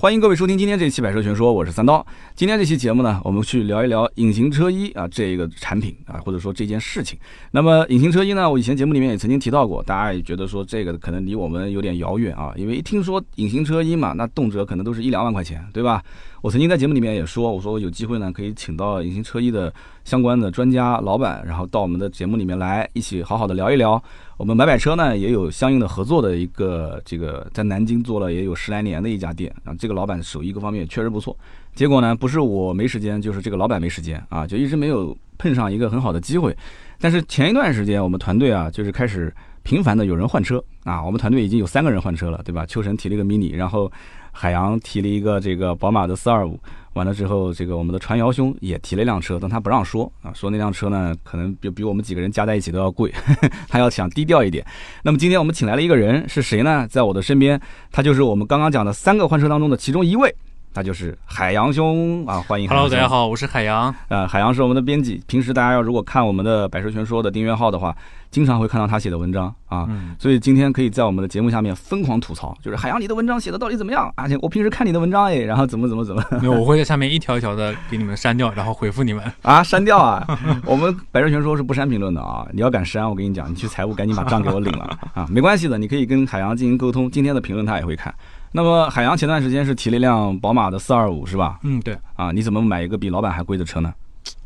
欢迎各位收听今天这期《百车全说》，我是三刀。今天这期节目呢，我们去聊一聊隐形车衣啊这个产品啊，或者说这件事情。那么隐形车衣呢，我以前节目里面也曾经提到过，大家也觉得说这个可能离我们有点遥远啊，因为一听说隐形车衣嘛，那动辄可能都是一两万块钱，对吧？我曾经在节目里面也说，我说有机会呢，可以请到隐形车衣的相关的专家老板，然后到我们的节目里面来，一起好好的聊一聊。我们买买车呢也有相应的合作的一个这个在南京做了也有十来年的一家店啊，这个老板手艺各方面确实不错。结果呢不是我没时间，就是这个老板没时间啊，就一直没有碰上一个很好的机会。但是前一段时间我们团队啊就是开始频繁的有人换车啊，我们团队已经有三个人换车了，对吧？秋神提了一个 mini，然后。海洋提了一个这个宝马的四二五，完了之后，这个我们的传谣兄也提了一辆车，但他不让说啊，说那辆车呢，可能比比我们几个人加在一起都要贵，他要想低调一点。那么今天我们请来了一个人，是谁呢？在我的身边，他就是我们刚刚讲的三个换车当中的其中一位。那就是海洋兄啊，欢迎。Hello，大家好，我是海洋。呃，海洋是我们的编辑，平时大家要如果看我们的《百车全说》的订阅号的话，经常会看到他写的文章啊。嗯。所以今天可以在我们的节目下面疯狂吐槽，就是海洋，你的文章写的到底怎么样？而且我平时看你的文章哎，然后怎么怎么怎么。没 有，我会在下面一条一条的给你们删掉，然后回复你们。啊，删掉啊！我们《百车全说》是不删评论的啊！你要敢删，我跟你讲，你去财务赶紧把账给我领了啊！没关系的，你可以跟海洋进行沟通，今天的评论他也会看。那么海洋前段时间是提了一辆宝马的四二五是吧？嗯，对。啊，你怎么买一个比老板还贵的车呢？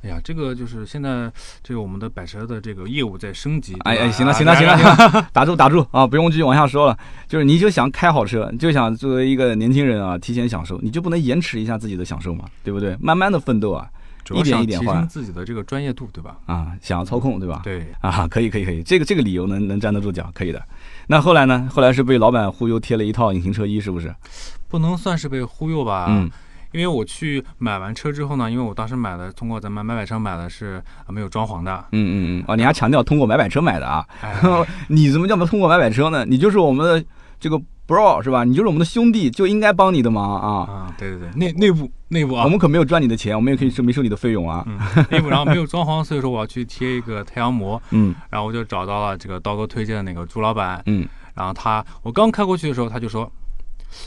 哎呀，这个就是现在这个我们的百车的这个业务在升级。哎哎，行了行了行了行了，打住打住啊，不用继续往下说了。就是你就想开好车，就想作为一个年轻人啊，提前享受，你就不能延迟一下自己的享受嘛？对不对？慢慢的奋斗啊。一点一点换自己的这个专业度，对吧？啊，想要操控，对吧？对啊，可以可以可以，这个这个理由能能站得住脚，可以的。那后来呢？后来是被老板忽悠贴了一套隐形车衣，是不是？不能算是被忽悠吧？嗯，因为我去买完车之后呢，因为我当时买的通过咱们买买车买的是没有装潢的。嗯嗯嗯。哦，你还强调通过买买车买的啊？你怎么叫通过买买车呢？你就是我们的这个。Bro 是吧？你就是我们的兄弟，就应该帮你的忙啊！啊，对对对，内内部内部啊，我们可没有赚你的钱，我们也可以收没收你的费用啊。内部然后没有装潢，所以说我要去贴一个太阳膜。嗯，然后我就找到了这个刀哥推荐的那个朱老板。嗯，然后他我刚开过去的时候，他就说：“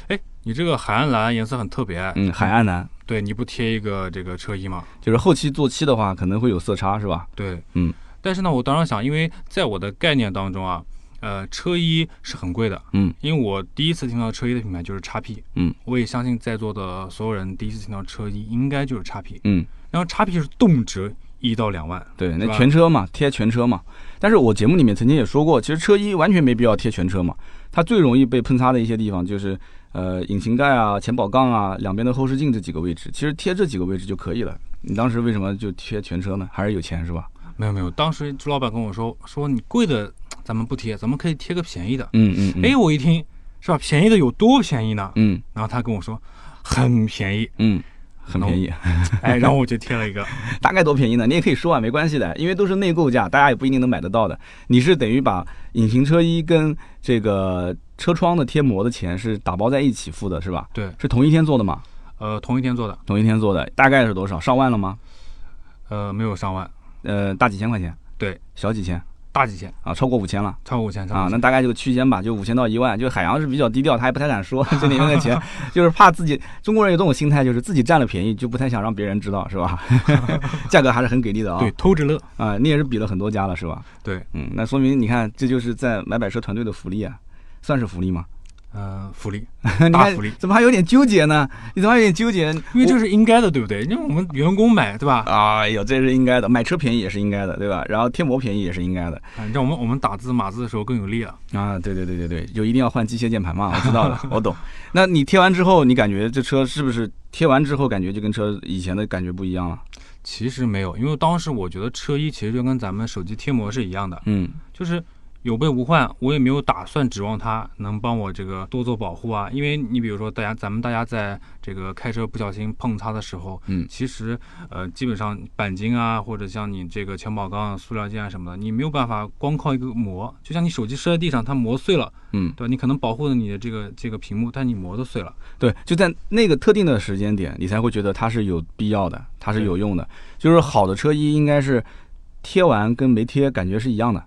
哎，你这个海岸蓝颜色很特别。”嗯，海岸蓝。对，你不贴一个这个车衣吗？就是后期做漆的话，可能会有色差，是吧？对，嗯。但是呢，我当时想，因为在我的概念当中啊。呃，车衣是很贵的，嗯，因为我第一次听到车衣的品牌就是叉 P，嗯，我也相信在座的所有人第一次听到车衣应该就是叉 P，嗯，然后叉 P 是动辄一到两万，对，那全车嘛，贴全车嘛。但是我节目里面曾经也说过，其实车衣完全没必要贴全车嘛，它最容易被喷擦的一些地方就是呃引擎盖啊、前保杠啊、两边的后视镜这几个位置，其实贴这几个位置就可以了。你当时为什么就贴全车呢？还是有钱是吧？没有没有，当时朱老板跟我说说你贵的。咱们不贴，咱们可以贴个便宜的。嗯嗯。哎，我一听，是吧？便宜的有多便宜呢？嗯。然后他跟我说，很便宜。嗯，很便宜。哎，然后我就贴了一个。大概多便宜呢？你也可以说啊，没关系的，因为都是内购价，大家也不一定能买得到的。你是等于把隐形车衣跟这个车窗的贴膜的钱是打包在一起付的，是吧？对。是同一天做的吗？呃，同一天做的。同一天做的，大概是多少？上万了吗？呃，没有上万。呃，大几千块钱。对。小几千。大几千啊，超过五千了，超过五千啊，那大概这个区间吧，就五千到一万。就海洋是比较 低调，他也不太 敢说这里面的钱，就是怕自己中国人有这种心态，就是自己占了便宜，就不太想让别人知道，是吧？价格还是很给力的啊，对，偷着乐啊，你也是比了很多家了，是吧？对，嗯，那说明你看，这就是在买百车团队的福利啊，算是福利吗？呃，福利，大福利，怎么还有点纠结呢？你怎么还有点纠结？因为这是应该的，对不对？因为我们员工买，对吧？哎呦，这是应该的，买车便宜也是应该的，对吧？然后贴膜便宜也是应该的。啊，让我们我们打字码字的时候更有力了。啊，对对对对对，就一定要换机械键盘嘛，我知道了，我懂。那你贴完之后，你感觉这车是不是贴完之后感觉就跟车以前的感觉不一样了？其实没有，因为当时我觉得车衣其实就跟咱们手机贴膜是一样的，嗯，就是。有备无患，我也没有打算指望它能帮我这个多做保护啊。因为你比如说，大家咱们大家在这个开车不小心碰擦的时候，嗯，其实呃基本上钣金啊，或者像你这个前保钢、塑料件啊什么的，你没有办法光靠一个膜，就像你手机摔在地上，它膜碎了，嗯，对吧？你可能保护了你的这个这个屏幕，但你膜都碎了。对，就在那个特定的时间点，你才会觉得它是有必要的，它是有用的。就是好的车衣应该是贴完跟没贴感觉是一样的。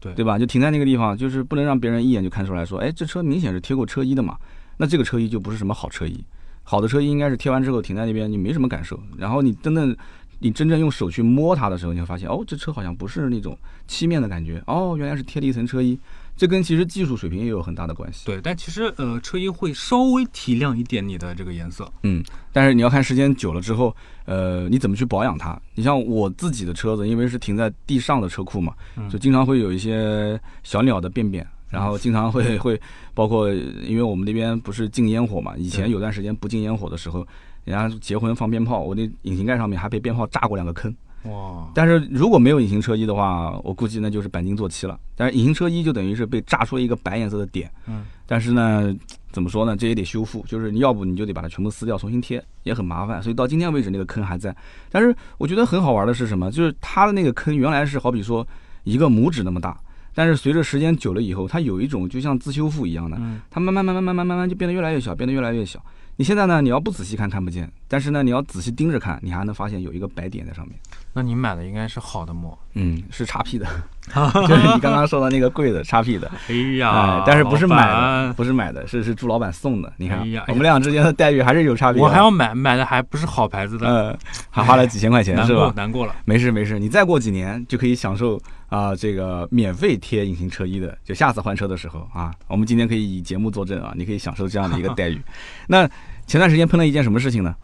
对对吧？就停在那个地方，就是不能让别人一眼就看出来说，哎，这车明显是贴过车衣的嘛。那这个车衣就不是什么好车衣。好的车衣应该是贴完之后停在那边，你没什么感受。然后你真的，你真正用手去摸它的时候，你会发现，哦，这车好像不是那种漆面的感觉，哦，原来是贴了一层车衣。这跟其实技术水平也有很大的关系。对，但其实呃，车衣会稍微提亮一点你的这个颜色。嗯，但是你要看时间久了之后，呃，你怎么去保养它？你像我自己的车子，因为是停在地上的车库嘛，就经常会有一些小鸟的便便，然后经常会 会包括，因为我们那边不是禁烟火嘛，以前有段时间不禁烟火的时候，人家结婚放鞭炮，我那引擎盖上面还被鞭炮炸过两个坑。哇！但是如果没有隐形车衣的话，我估计那就是钣金做漆了。但是隐形车衣就等于是被炸出了一个白颜色的点。嗯。但是呢，怎么说呢？这也得修复，就是你要不你就得把它全部撕掉，重新贴，也很麻烦。所以到今天为止，那个坑还在。但是我觉得很好玩的是什么？就是它的那个坑原来是好比说一个拇指那么大，但是随着时间久了以后，它有一种就像自修复一样的，它慢慢慢慢慢慢慢慢就变得越来越小，变得越来越小。你现在呢？你要不仔细看看不见，但是呢，你要仔细盯着看，你还能发现有一个白点在上面。那你买的应该是好的膜，嗯，是叉 P 的，就是你刚刚说的那个贵的叉 P 的。哎呀，但是不是买的，不是买的，是是朱老板送的。你看，我们俩之间的待遇还是有差别。我还要买，买的还不是好牌子的，嗯，还花了几千块钱，是吧？难过了，没事没事，你再过几年就可以享受啊，这个免费贴隐形车衣的，就下次换车的时候啊，我们今天可以以节目作证啊，你可以享受这样的一个待遇。那。前段时间碰到一件什么事情呢？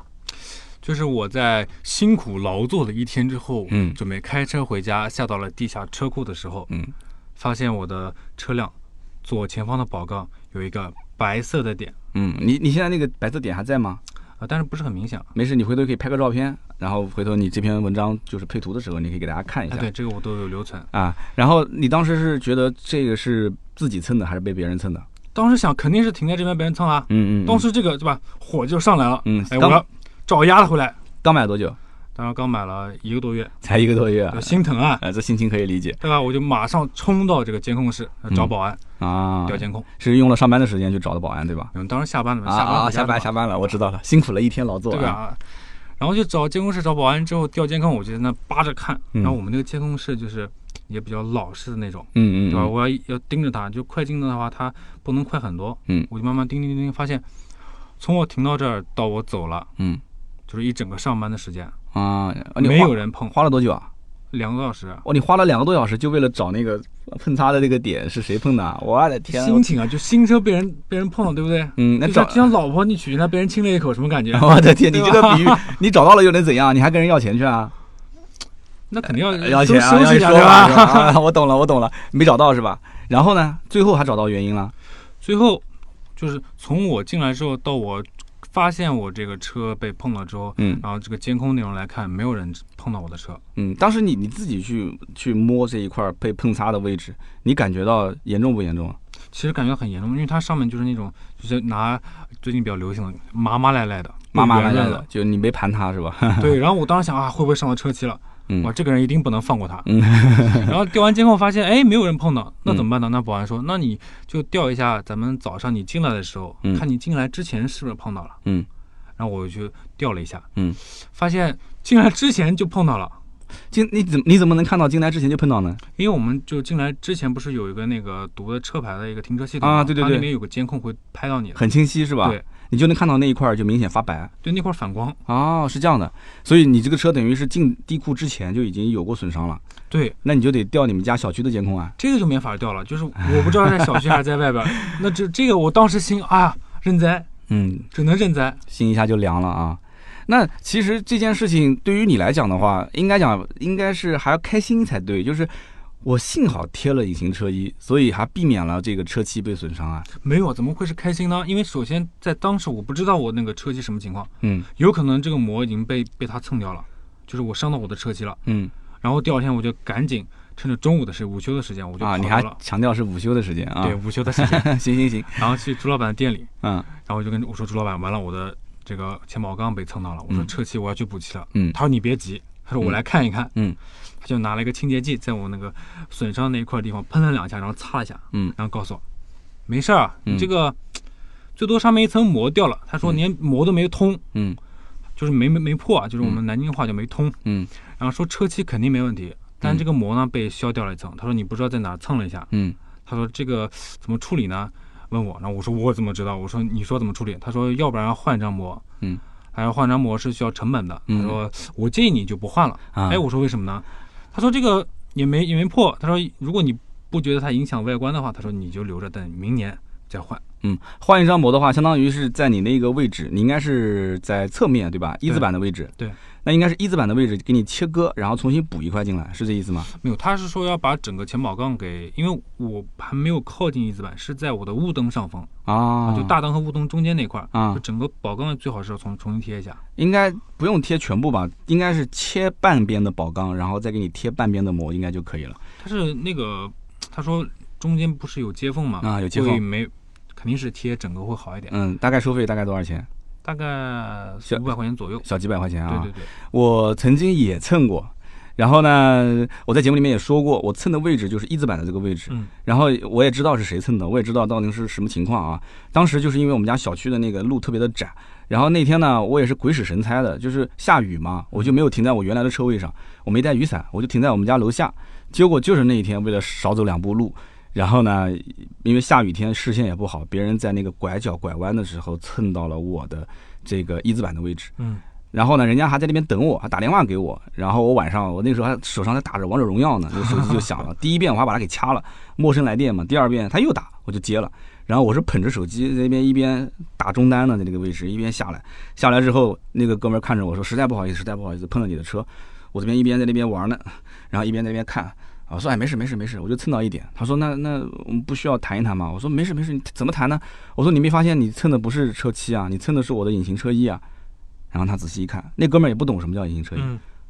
就是我在辛苦劳作了一天之后，嗯，准备开车回家，下到了地下车库的时候，嗯，发现我的车辆左前方的宝杠有一个白色的点，嗯，你你现在那个白色点还在吗？啊，但是不是很明显。没事，你回头可以拍个照片，然后回头你这篇文章就是配图的时候，你可以给大家看一下。对，这个我都有留存啊。然后你当时是觉得这个是自己蹭的，还是被别人蹭的？当时想肯定是停在这边被人蹭啊，嗯嗯，当时这个对吧，火就上来了，嗯，哎，我要找压了回来。刚买多久？当时刚买了一个多月，才一个多月啊，心疼啊，哎，这心情可以理解，对吧？我就马上冲到这个监控室找保安啊，调监控，是用了上班的时间去找的保安，对吧？嗯，当时下班了，下班下班下班了，我知道了，辛苦了一天劳作，对啊？然后就找监控室找保安之后调监控，我就在那扒着看，然后我们那个监控室就是。也比较老式的那种，嗯嗯，对吧？我要要盯着他，就快进的话，他不能快很多，嗯，我就慢慢盯盯盯，发现从我停到这儿到我走了，嗯，就是一整个上班的时间啊，没有人碰，花了多久啊？两个多小时。哦，你花了两个多小时就为了找那个碰擦的那个点是谁碰的？我的天，心情啊，就新车被人被人碰了，对不对？嗯，那找就像老婆你娶进来被人亲了一口，什么感觉？我的天，你这个比喻，你找到了又能怎样？你还跟人要钱去啊？那肯定要要钱啊！要说吧，我懂了，我懂了，没找到是吧？然后呢，最后还找到原因了。最后就是从我进来之后到我发现我这个车被碰了之后，嗯，然后这个监控内容来看，没有人碰到我的车。嗯，当时你你自己去去摸这一块被碰擦的位置，你感觉到严重不严重？其实感觉很严重，因为它上面就是那种就是拿最近比较流行的麻麻赖赖的，麻麻赖赖的，就你没盘它是吧？对。然后我当时想啊，会不会上到车漆了？哇，这个人一定不能放过他。嗯，然后调完监控发现，哎，没有人碰到，那怎么办呢？那保安说，那你就调一下，咱们早上你进来的时候，看你进来之前是不是碰到了。嗯，然后我就调了一下，嗯，发现进来之前就碰到了。进你怎你怎么能看到进来之前就碰到呢？因为我们就进来之前不是有一个那个读的车牌的一个停车系统啊？对对对，它里面有个监控会拍到你，很清晰是吧？对。你就能看到那一块就明显发白，对那块反光哦，是这样的，所以你这个车等于是进地库之前就已经有过损伤了。对，那你就得调你们家小区的监控啊。这个就没法调了，就是我不知道在小区还是在外边。那这这个我当时心啊认栽，嗯，只能认栽，心一下就凉了啊。那其实这件事情对于你来讲的话，应该讲应该是还要开心才对，就是。我幸好贴了隐形车衣，所以还避免了这个车漆被损伤啊。没有，怎么会是开心呢？因为首先在当时我不知道我那个车漆什么情况，嗯，有可能这个膜已经被被他蹭掉了，就是我伤到我的车漆了，嗯。然后第二天我就赶紧趁着中午的时午休的时间，我就啊，你还强调是午休的时间啊？对，午休的时间。行行行。然后去朱老板的店里，嗯，然后我就跟我说朱老板，完了我的这个前保杠被蹭到了，我说车漆我要去补漆了，嗯。他说你别急，他说我来看一看，嗯。他就拿了一个清洁剂，在我那个损伤那一块地方喷了两下，然后擦了一下，嗯，然后告诉我，没事儿，你这个最多上面一层膜掉了。他说连膜都没通，嗯，就是没没没破啊，就是我们南京话就没通，嗯，然后说车漆肯定没问题，但这个膜呢被削掉了一层。他说你不知道在哪蹭了一下，嗯，他说这个怎么处理呢？问我，然后我说我怎么知道？我说你说怎么处理？他说要不然换一张膜，嗯，还要换张膜是需要成本的。他说我建议你就不换了。哎，我说为什么呢？他说这个也没也没破。他说如果你不觉得它影响外观的话，他说你就留着等明年再换。嗯，换一张膜的话，相当于是在你那个位置，你应该是在侧面对吧？一字板的位置。对。那应该是一字板的位置给你切割，然后重新补一块进来，是这意思吗？没有，他是说要把整个前保杠给，因为我还没有靠近一字板，是在我的雾灯上方啊，就大灯和雾灯中间那块啊，整个保杠最好是要重重新贴一下。应该不用贴全部吧？应该是切半边的保杠，然后再给你贴半边的膜，应该就可以了。他是那个，他说中间不是有接缝吗？啊，有接缝，没，肯定是贴整个会好一点。嗯，大概收费大概多少钱？大概小五百块钱左右，小几百块钱啊。对对对，我曾经也蹭过，然后呢，我在节目里面也说过，我蹭的位置就是一字板的这个位置。嗯。然后我也知道是谁蹭的，我也知道到底是什么情况啊。当时就是因为我们家小区的那个路特别的窄，然后那天呢，我也是鬼使神差的，就是下雨嘛，我就没有停在我原来的车位上，我没带雨伞，我就停在我们家楼下。结果就是那一天，为了少走两步路。然后呢，因为下雨天视线也不好，别人在那个拐角拐弯的时候蹭到了我的这个一字板的位置。嗯。然后呢，人家还在那边等我，还打电话给我。然后我晚上，我那时候还手上在打着王者荣耀呢，那个手机就响了。第一遍我还把它给掐了，陌生来电嘛。第二遍他又打，我就接了。然后我是捧着手机在那边一边打中单呢，在那个位置一边下来。下来之后，那个哥们看着我说：“实在不好意思，实在不好意思，碰到你的车。”我这边一边在那边玩呢，然后一边在那边看。我说哎，没事没事没事，我就蹭到一点。他说那那我们不需要谈一谈吗？我说没事没事，你怎么谈呢？我说你没发现你蹭的不是车漆啊，你蹭的是我的隐形车衣啊。然后他仔细一看，那哥们儿也不懂什么叫隐形车衣，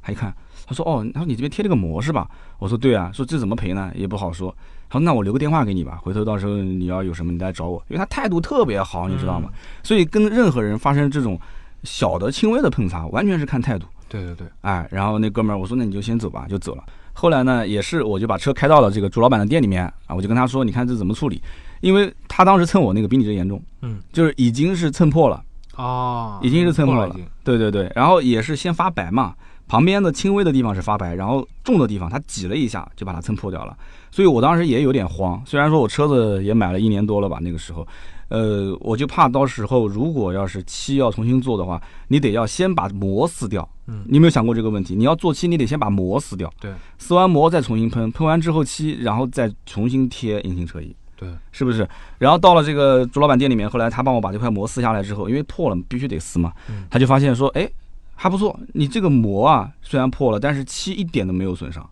他一看，他说哦，他说你这边贴了个膜是吧？我说对啊，说这怎么赔呢？也不好说。他说那我留个电话给你吧，回头到时候你要有什么你来找我，因为他态度特别好，你知道吗？所以跟任何人发生这种小的轻微的碰擦，完全是看态度。对对对，哎，然后那哥们儿我说那你就先走吧，就走了。后来呢，也是我就把车开到了这个朱老板的店里面啊，我就跟他说，你看这怎么处理？因为他当时蹭我那个比你这严重，嗯，就是已经是蹭破了。啊，已经是蹭破了，对对对，然后也是先发白嘛，旁边的轻微的地方是发白，然后重的地方他挤了一下就把它蹭破掉了，所以我当时也有点慌，虽然说我车子也买了一年多了吧，那个时候。呃，我就怕到时候如果要是漆要重新做的话，你得要先把膜撕掉。嗯，你有没有想过这个问题？你要做漆，你得先把膜撕掉。对，撕完膜再重新喷，喷完之后漆，然后再重新贴隐形车衣。对，是不是？然后到了这个朱老板店里面，后来他帮我把这块膜撕下来之后，因为破了必须得撕嘛，他就发现说，哎，还不错，你这个膜啊虽然破了，但是漆一点都没有损伤。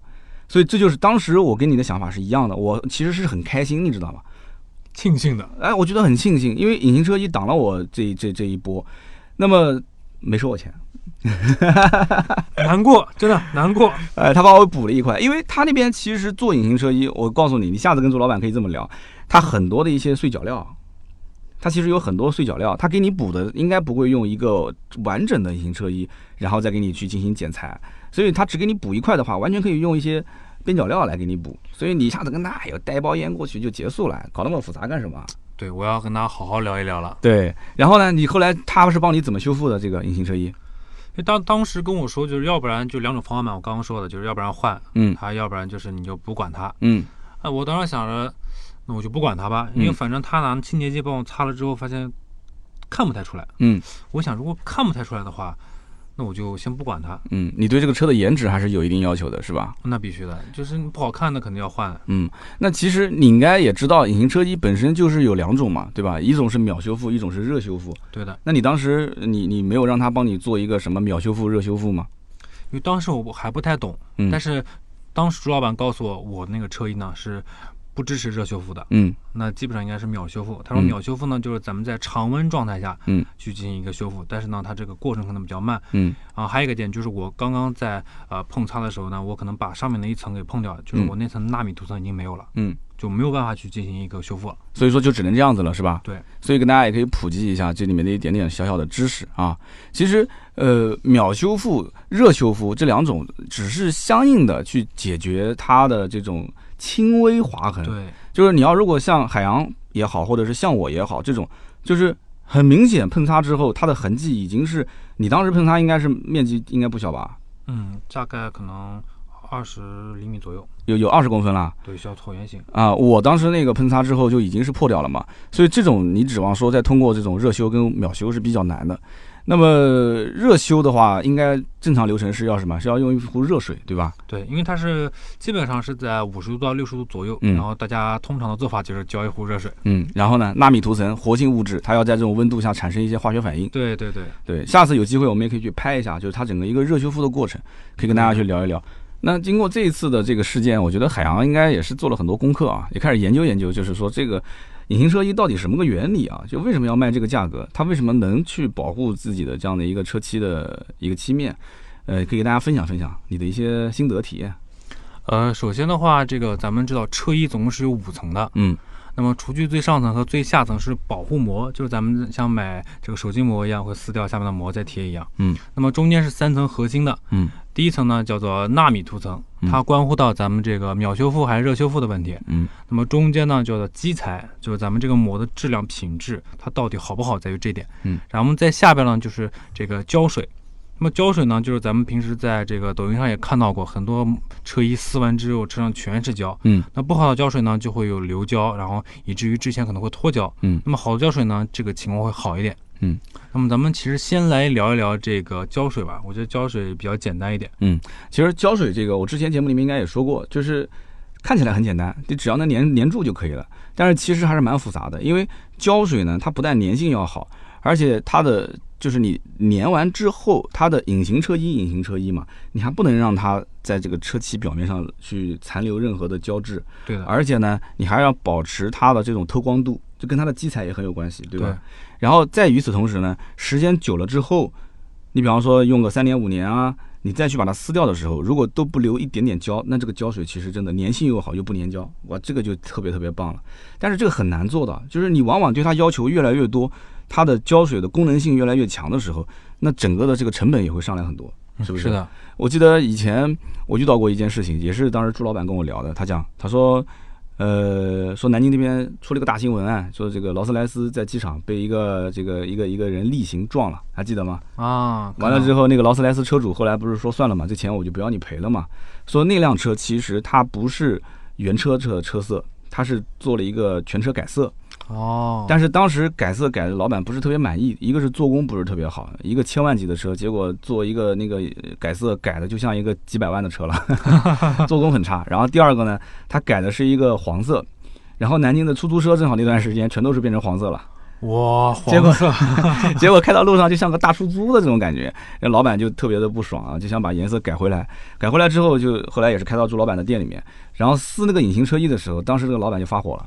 所以这就是当时我跟你的想法是一样的，我其实是很开心，你知道吗？庆幸的，哎，我觉得很庆幸，因为隐形车衣挡了我这这这一波，那么没收我钱，难过，真的难过。哎，他把我补了一块，因为他那边其实做隐形车衣，我告诉你，你下次跟周老板可以这么聊，他很多的一些碎脚料，他其实有很多碎脚料，他给你补的应该不会用一个完整的隐形车衣，然后再给你去进行剪裁，所以他只给你补一块的话，完全可以用一些。边角料来给你补，所以你一下子跟他有带包烟过去就结束了，搞那么复杂干什么？对，我要跟他好好聊一聊了。对，然后呢，你后来他是帮你怎么修复的这个隐形车衣？当当时跟我说，就是要不然就两种方案嘛，我刚刚说的就是要不然换，嗯，他要不然就是你就不管他，嗯，哎，我当时想着，那我就不管他吧，因为反正他拿清洁剂帮我擦了之后，发现看不太出来，嗯，我想如果看不太出来的话。那我就先不管它。嗯，你对这个车的颜值还是有一定要求的，是吧？那必须的，就是不好看的肯定要换。嗯，那其实你应该也知道，隐形车衣本身就是有两种嘛，对吧？一种是秒修复，一种是热修复。对的。那你当时你你没有让他帮你做一个什么秒修复、热修复吗？因为当时我还不太懂，嗯但是当时朱老板告诉我，我那个车衣呢是。不支持热修复的，嗯，那基本上应该是秒修复。他说秒修复呢，就是咱们在常温状态下，嗯，去进行一个修复，但是呢，它这个过程可能比较慢，嗯，啊，还有一个点就是我刚刚在呃碰擦的时候呢，我可能把上面的一层给碰掉，就是我那层纳米涂层已经没有了，嗯，就没有办法去进行一个修复了，所以说就只能这样子了，是吧？对，所以跟大家也可以普及一下这里面的一点点小小的知识啊。其实呃，秒修复、热修复这两种只是相应的去解决它的这种。轻微划痕，对，就是你要如果像海洋也好，或者是像我也好，这种就是很明显碰擦之后，它的痕迹已经是你当时碰擦应该是面积应该不小吧？嗯，大概可能二十厘米左右，有有二十公分啦。对，需要椭圆形啊。我当时那个喷擦之后就已经是破掉了嘛，所以这种你指望说再通过这种热修跟秒修是比较难的。那么热修的话，应该正常流程是要什么？是要用一壶热水，对吧？对，因为它是基本上是在五十度到六十度左右，嗯然后大家通常的做法就是浇一壶热水。嗯，然后呢，纳米涂层活性物质，它要在这种温度下产生一些化学反应。对对对对，下次有机会我们也可以去拍一下，就是它整个一个热修复的过程，可以跟大家去聊一聊。那经过这一次的这个事件，我觉得海洋应该也是做了很多功课啊，也开始研究研究，就是说这个。隐形车衣到底什么个原理啊？就为什么要卖这个价格？它为什么能去保护自己的这样的一个车漆的一个漆面？呃，可以给大家分享分享你的一些心得体验。呃，首先的话，这个咱们知道车衣总共是有五层的。嗯。那么，厨具最上层和最下层是保护膜，就是咱们像买这个手机膜一样，会撕掉下面的膜再贴一样。嗯。那么中间是三层核心的。嗯。第一层呢叫做纳米涂层，它关乎到咱们这个秒修复还是热修复的问题。嗯。那么中间呢叫做基材，就是咱们这个膜的质量品质，它到底好不好在于这点。嗯。然后我们在下边呢就是这个胶水。那么胶水呢，就是咱们平时在这个抖音上也看到过很多车衣撕完之后车上全是胶，嗯，那不好的胶水呢就会有流胶，然后以至于之前可能会脱胶，嗯，那么好的胶水呢，这个情况会好一点，嗯，那么咱们其实先来聊一聊这个胶水吧，我觉得胶水比较简单一点，嗯，其实胶水这个我之前节目里面应该也说过，就是看起来很简单，你只要能粘粘住就可以了，但是其实还是蛮复杂的，因为胶水呢，它不但粘性要好，而且它的就是你粘完之后，它的隐形车衣，隐形车衣嘛，你还不能让它在这个车漆表面上去残留任何的胶质。对的。而且呢，你还要保持它的这种透光度，就跟它的基材也很有关系，对吧？对。然后在与此同时呢，时间久了之后，你比方说用个三年五年啊，你再去把它撕掉的时候，如果都不留一点点胶，那这个胶水其实真的粘性又好又不粘胶，哇，这个就特别特别棒了。但是这个很难做到，就是你往往对它要求越来越多。它的胶水的功能性越来越强的时候，那整个的这个成本也会上来很多，是不是？是的。我记得以前我遇到过一件事情，也是当时朱老板跟我聊的。他讲，他说，呃，说南京那边出了个大新闻啊，说这个劳斯莱斯在机场被一个这个一个一个人逆行撞了，还记得吗？啊。完了之后，那个劳斯莱斯车主后来不是说算了嘛，这钱我就不要你赔了嘛。说那辆车其实它不是原车车车色，它是做了一个全车改色。哦，但是当时改色改的老板不是特别满意，一个是做工不是特别好，一个千万级的车，结果做一个那个改色改的就像一个几百万的车了，做工很差。然后第二个呢，他改的是一个黄色，然后南京的出租车正好那段时间全都是变成黄色了，哇，黄色，结果开到路上就像个大出租的这种感觉，那老板就特别的不爽啊，就想把颜色改回来，改回来之后就后来也是开到朱老板的店里面，然后撕那个隐形车衣的时候，当时这个老板就发火了。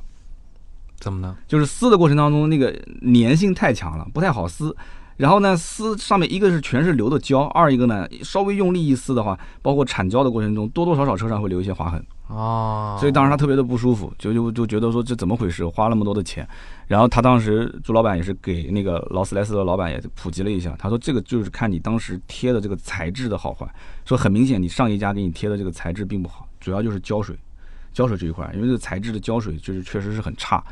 怎么呢？就是撕的过程当中，那个粘性太强了，不太好撕。然后呢，撕上面一个是全是流的胶，二一个呢，稍微用力一撕的话，包括铲胶的过程中，多多少少车上会留一些划痕。哦。所以当时他特别的不舒服，就就就觉得说这怎么回事？花那么多的钱。然后他当时朱老板也是给那个劳斯莱斯的老板也普及了一下，他说这个就是看你当时贴的这个材质的好坏。说很明显，你上一家给你贴的这个材质并不好，主要就是胶水，胶水这一块，因为这个材质的胶水就是确实是很差。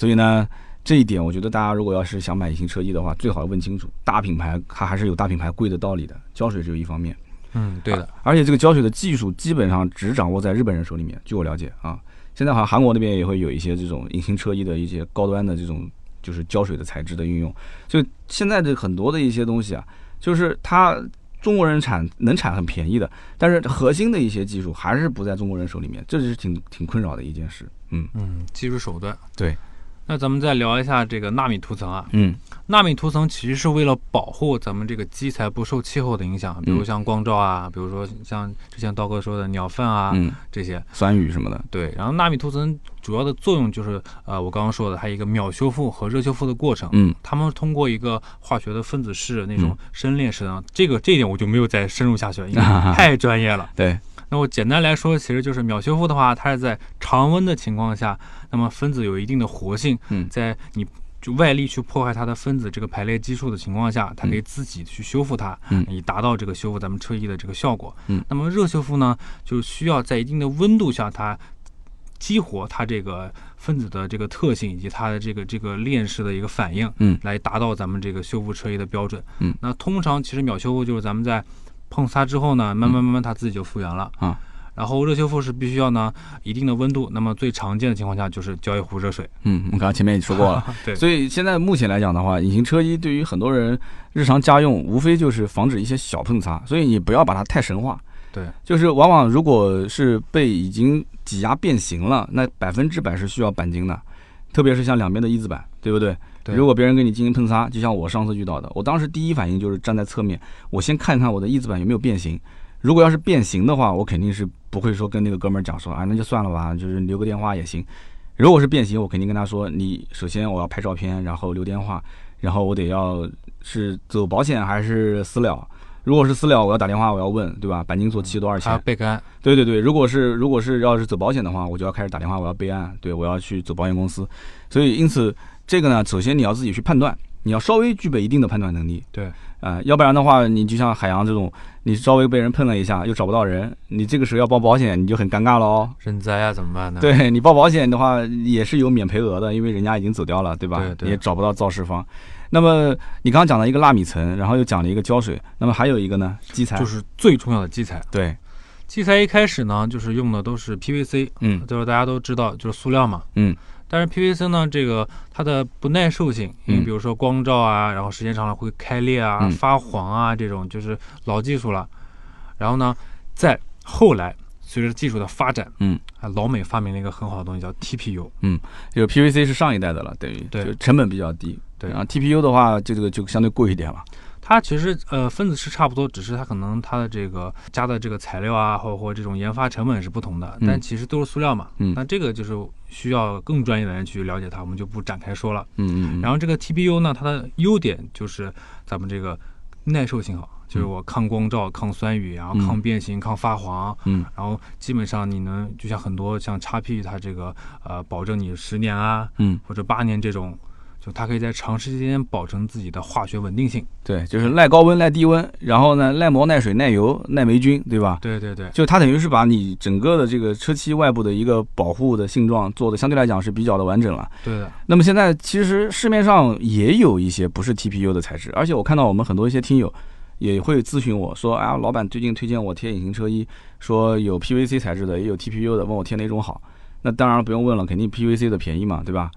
所以呢，这一点我觉得大家如果要是想买隐形车衣的话，最好问清楚，大品牌它还是有大品牌贵的道理的。胶水只有一方面，嗯，对的。而且这个胶水的技术基本上只掌握在日本人手里面。据我了解啊，现在好像韩国那边也会有一些这种隐形车衣的一些高端的这种就是胶水的材质的运用。就现在的很多的一些东西啊，就是它中国人产能产很便宜的，但是核心的一些技术还是不在中国人手里面，这就是挺挺困扰的一件事。嗯嗯，技术手段对。那咱们再聊一下这个纳米涂层啊，嗯，纳米涂层其实是为了保护咱们这个基材不受气候的影响，比如像光照啊，比如说像之前刀哥说的鸟粪啊，这些酸雨什么的。对，然后纳米涂层主要的作用就是，呃，我刚刚说的，它一个秒修复和热修复的过程，嗯，他们通过一个化学的分子式那种深链式的，这个这一点我就没有再深入下去了，因为 太专业了。对。那我简单来说，其实就是秒修复的话，它是在常温的情况下，那么分子有一定的活性，嗯，在你就外力去破坏它的分子这个排列基数的情况下，它可以自己去修复它，嗯，以达到这个修复咱们车衣的这个效果，嗯。那么热修复呢，就需要在一定的温度下，它激活它这个分子的这个特性以及它的这个这个链式的一个反应，嗯，来达到咱们这个修复车衣的标准，嗯。那通常其实秒修复就是咱们在碰擦之后呢，慢慢慢慢它自己就复原了啊。然后热修复是必须要呢一定的温度，那么最常见的情况下就是浇一壶热水。嗯，我刚刚前面也说过了。对，所以现在目前来讲的话，隐形车衣对于很多人日常家用，无非就是防止一些小碰擦，所以你不要把它太神化。对，就是往往如果是被已经挤压变形了，那百分之百是需要钣金的，特别是像两边的一字板，对不对？对。如果别人跟你进行喷擦，就像我上次遇到的，我当时第一反应就是站在侧面，我先看看我的翼子板有没有变形。如果要是变形的话，我肯定是不会说跟那个哥们儿讲说啊，那就算了吧，就是留个电话也行。如果是变形，我肯定跟他说，你首先我要拍照片，然后留电话，然后我得要是走保险还是私了。如果是私了，我要打电话，我要问，对吧？钣金做漆多少钱？备案。对对对，如果是如果是要是走保险的话，我就要开始打电话，我要备案，对我要去走保险公司。所以因此这个呢，首先你要自己去判断。你要稍微具备一定的判断能力，对，啊，要不然的话，你就像海洋这种，你稍微被人碰了一下，又找不到人，你这个时候要报保险，你就很尴尬了哦。人灾啊，怎么办呢？对 你报保险的话，也是有免赔额的，因为人家已经走掉了，对吧？对对。也找不到肇事方。那么你刚刚讲了一个纳米层，然后又讲了一个胶水，那么还有一个呢？基材，就是最重要的基材。对，基材一开始呢，就是用的都是 PVC，嗯，就是大家都知道，就是塑料嘛，嗯。但是 PVC 呢，这个它的不耐受性，因为比如说光照啊，然后时间长了会开裂啊、发黄啊，这种就是老技术了。然后呢，在后来随着技术的发展，嗯，啊，老美发明了一个很好的东西叫 TPU，嗯，就 PVC 是上一代的了，等于对，成本比较低，对，然后 TPU 的话，就这个就相对贵一点了。它其实呃分子是差不多，只是它可能它的这个加的这个材料啊，或或这种研发成本是不同的，但其实都是塑料嘛。嗯。那这个就是需要更专业的人去了解它，我们就不展开说了。嗯嗯。然后这个 TPU 呢，它的优点就是咱们这个耐受性好，就是我抗光照、抗酸雨，然后抗变形、抗发黄。嗯。然后基本上你能就像很多像叉 P 它这个呃保证你十年啊，嗯，或者八年这种。就它可以在长时间保证自己的化学稳定性，对，就是耐高温、耐低温，然后呢，耐磨、耐水、耐油、耐霉菌，对吧？对对对，就它等于是把你整个的这个车漆外部的一个保护的性状做的相对来讲是比较的完整了。对的。那么现在其实市面上也有一些不是 TPU 的材质，而且我看到我们很多一些听友也会咨询我说，啊，老板最近推荐我贴隐形车衣，说有 PVC 材质的，也有 TPU 的，问我贴哪种好。那当然不用问了，肯定 PVC 的便宜嘛，对吧？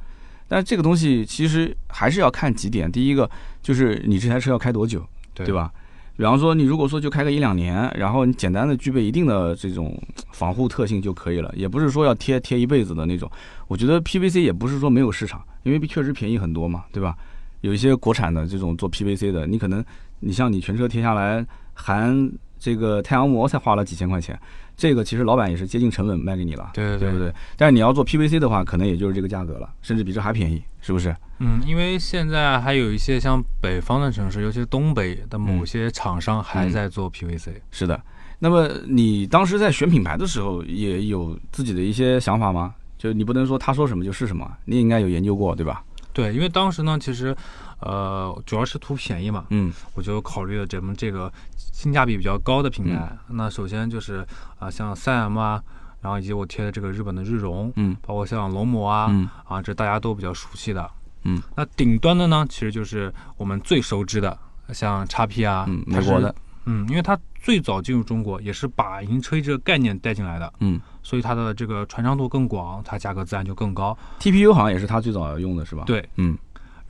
但这个东西其实还是要看几点。第一个就是你这台车要开多久，对吧？比方说你如果说就开个一两年，然后你简单的具备一定的这种防护特性就可以了，也不是说要贴贴一辈子的那种。我觉得 PVC 也不是说没有市场，因为确实便宜很多嘛，对吧？有一些国产的这种做 PVC 的，你可能你像你全车贴下来含这个太阳膜才花了几千块钱。这个其实老板也是接近成本卖给你了，对对不对？但是你要做 PVC 的话，可能也就是这个价格了，甚至比这还便宜，是不是？嗯，因为现在还有一些像北方的城市，尤其是东北的某些厂商还在做 PVC。是的。那么你当时在选品牌的时候，也有自己的一些想法吗？就你不能说他说什么就是什么，你应该有研究过，对吧？对，因为当时呢，其实。呃，主要是图便宜嘛，嗯，我就考虑了咱们这个性价比比较高的品牌。那首先就是啊，像三 M 啊，然后以及我贴的这个日本的日荣，嗯，包括像龙膜啊，嗯，啊，这大家都比较熟悉的，嗯。那顶端的呢，其实就是我们最熟知的，像叉 P 啊，美国的，嗯，因为它最早进入中国，也是把隐形车衣这个概念带进来的，嗯，所以它的这个传唱度更广，它价格自然就更高。TPU 好像也是它最早用的是吧？对，嗯。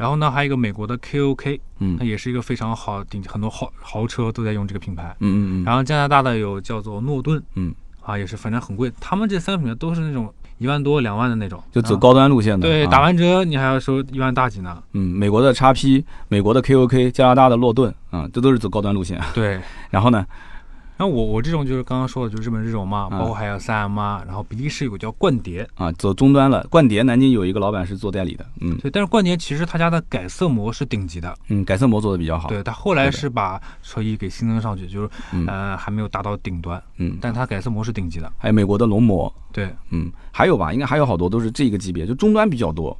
然后呢，还有一个美国的 KOK，嗯，它也是一个非常好，顶很多豪豪车都在用这个品牌，嗯嗯嗯。然后加拿大的有叫做诺顿，嗯，啊，也是反正很贵。他们这三个品牌都是那种一万多、两万的那种，就走高端路线的。对，打完折你还要收一万大几呢。嗯，美国的叉 P，美国的 KOK，加拿大的诺顿，啊，这都是走高端路线。对，然后呢？然后我我这种就是刚刚说的，就是日本日荣嘛，包括还有三 M 啊，然后比利时有个叫冠蝶啊，走终端了。冠蝶南京有一个老板是做代理的，嗯，对。但是冠蝶其实他家的改色膜是顶级的，嗯，改色膜做的比较好。对他后来是把车衣给新增上去，就是呃还没有达到顶端，嗯，但他改色膜是顶级的。还有美国的龙膜，对，嗯，还有吧，应该还有好多都是这个级别，就终端比较多。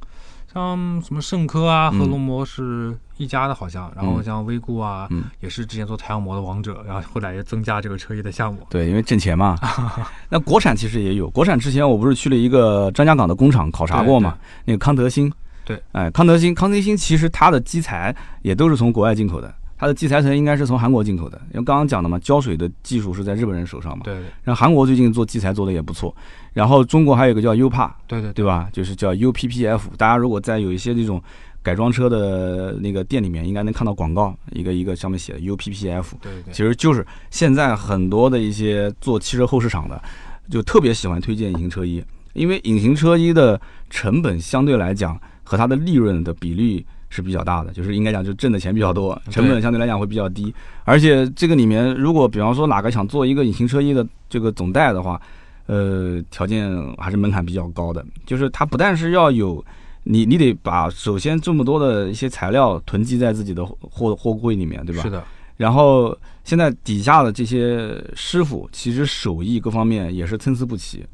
像什么圣科啊和龙膜是一家的，好像，然后像威固啊，也是之前做太阳膜的王者，然后后来也增加这个车衣的项目。对，因为挣钱嘛。那国产其实也有，国产之前我不是去了一个张家港的工厂考察过嘛？那个康德新。对，哎，康德新，康德新其实它的基材也都是从国外进口的，它的基材层应该是从韩国进口的，因为刚刚讲的嘛，胶水的技术是在日本人手上嘛。对。然后韩国最近做基材做的也不错，然后中国还有一个叫 U 帕，对对对吧？就是叫 UPPF。大家如果在有一些这种改装车的那个店里面，应该能看到广告，一个一个上面写的 UPPF。对对。其实就是现在很多的一些做汽车后市场的，就特别喜欢推荐隐形车衣，因为隐形车衣的成本相对来讲和它的利润的比例。是比较大的，就是应该讲，就挣的钱比较多，成本相对来讲会比较低。而且这个里面，如果比方说哪个想做一个隐形车衣的这个总代的话，呃，条件还是门槛比较高的。就是它不但是要有你，你得把首先这么多的一些材料囤积在自己的货货柜里面，对吧？是的。然后现在底下的这些师傅，其实手艺各方面也是参差不齐。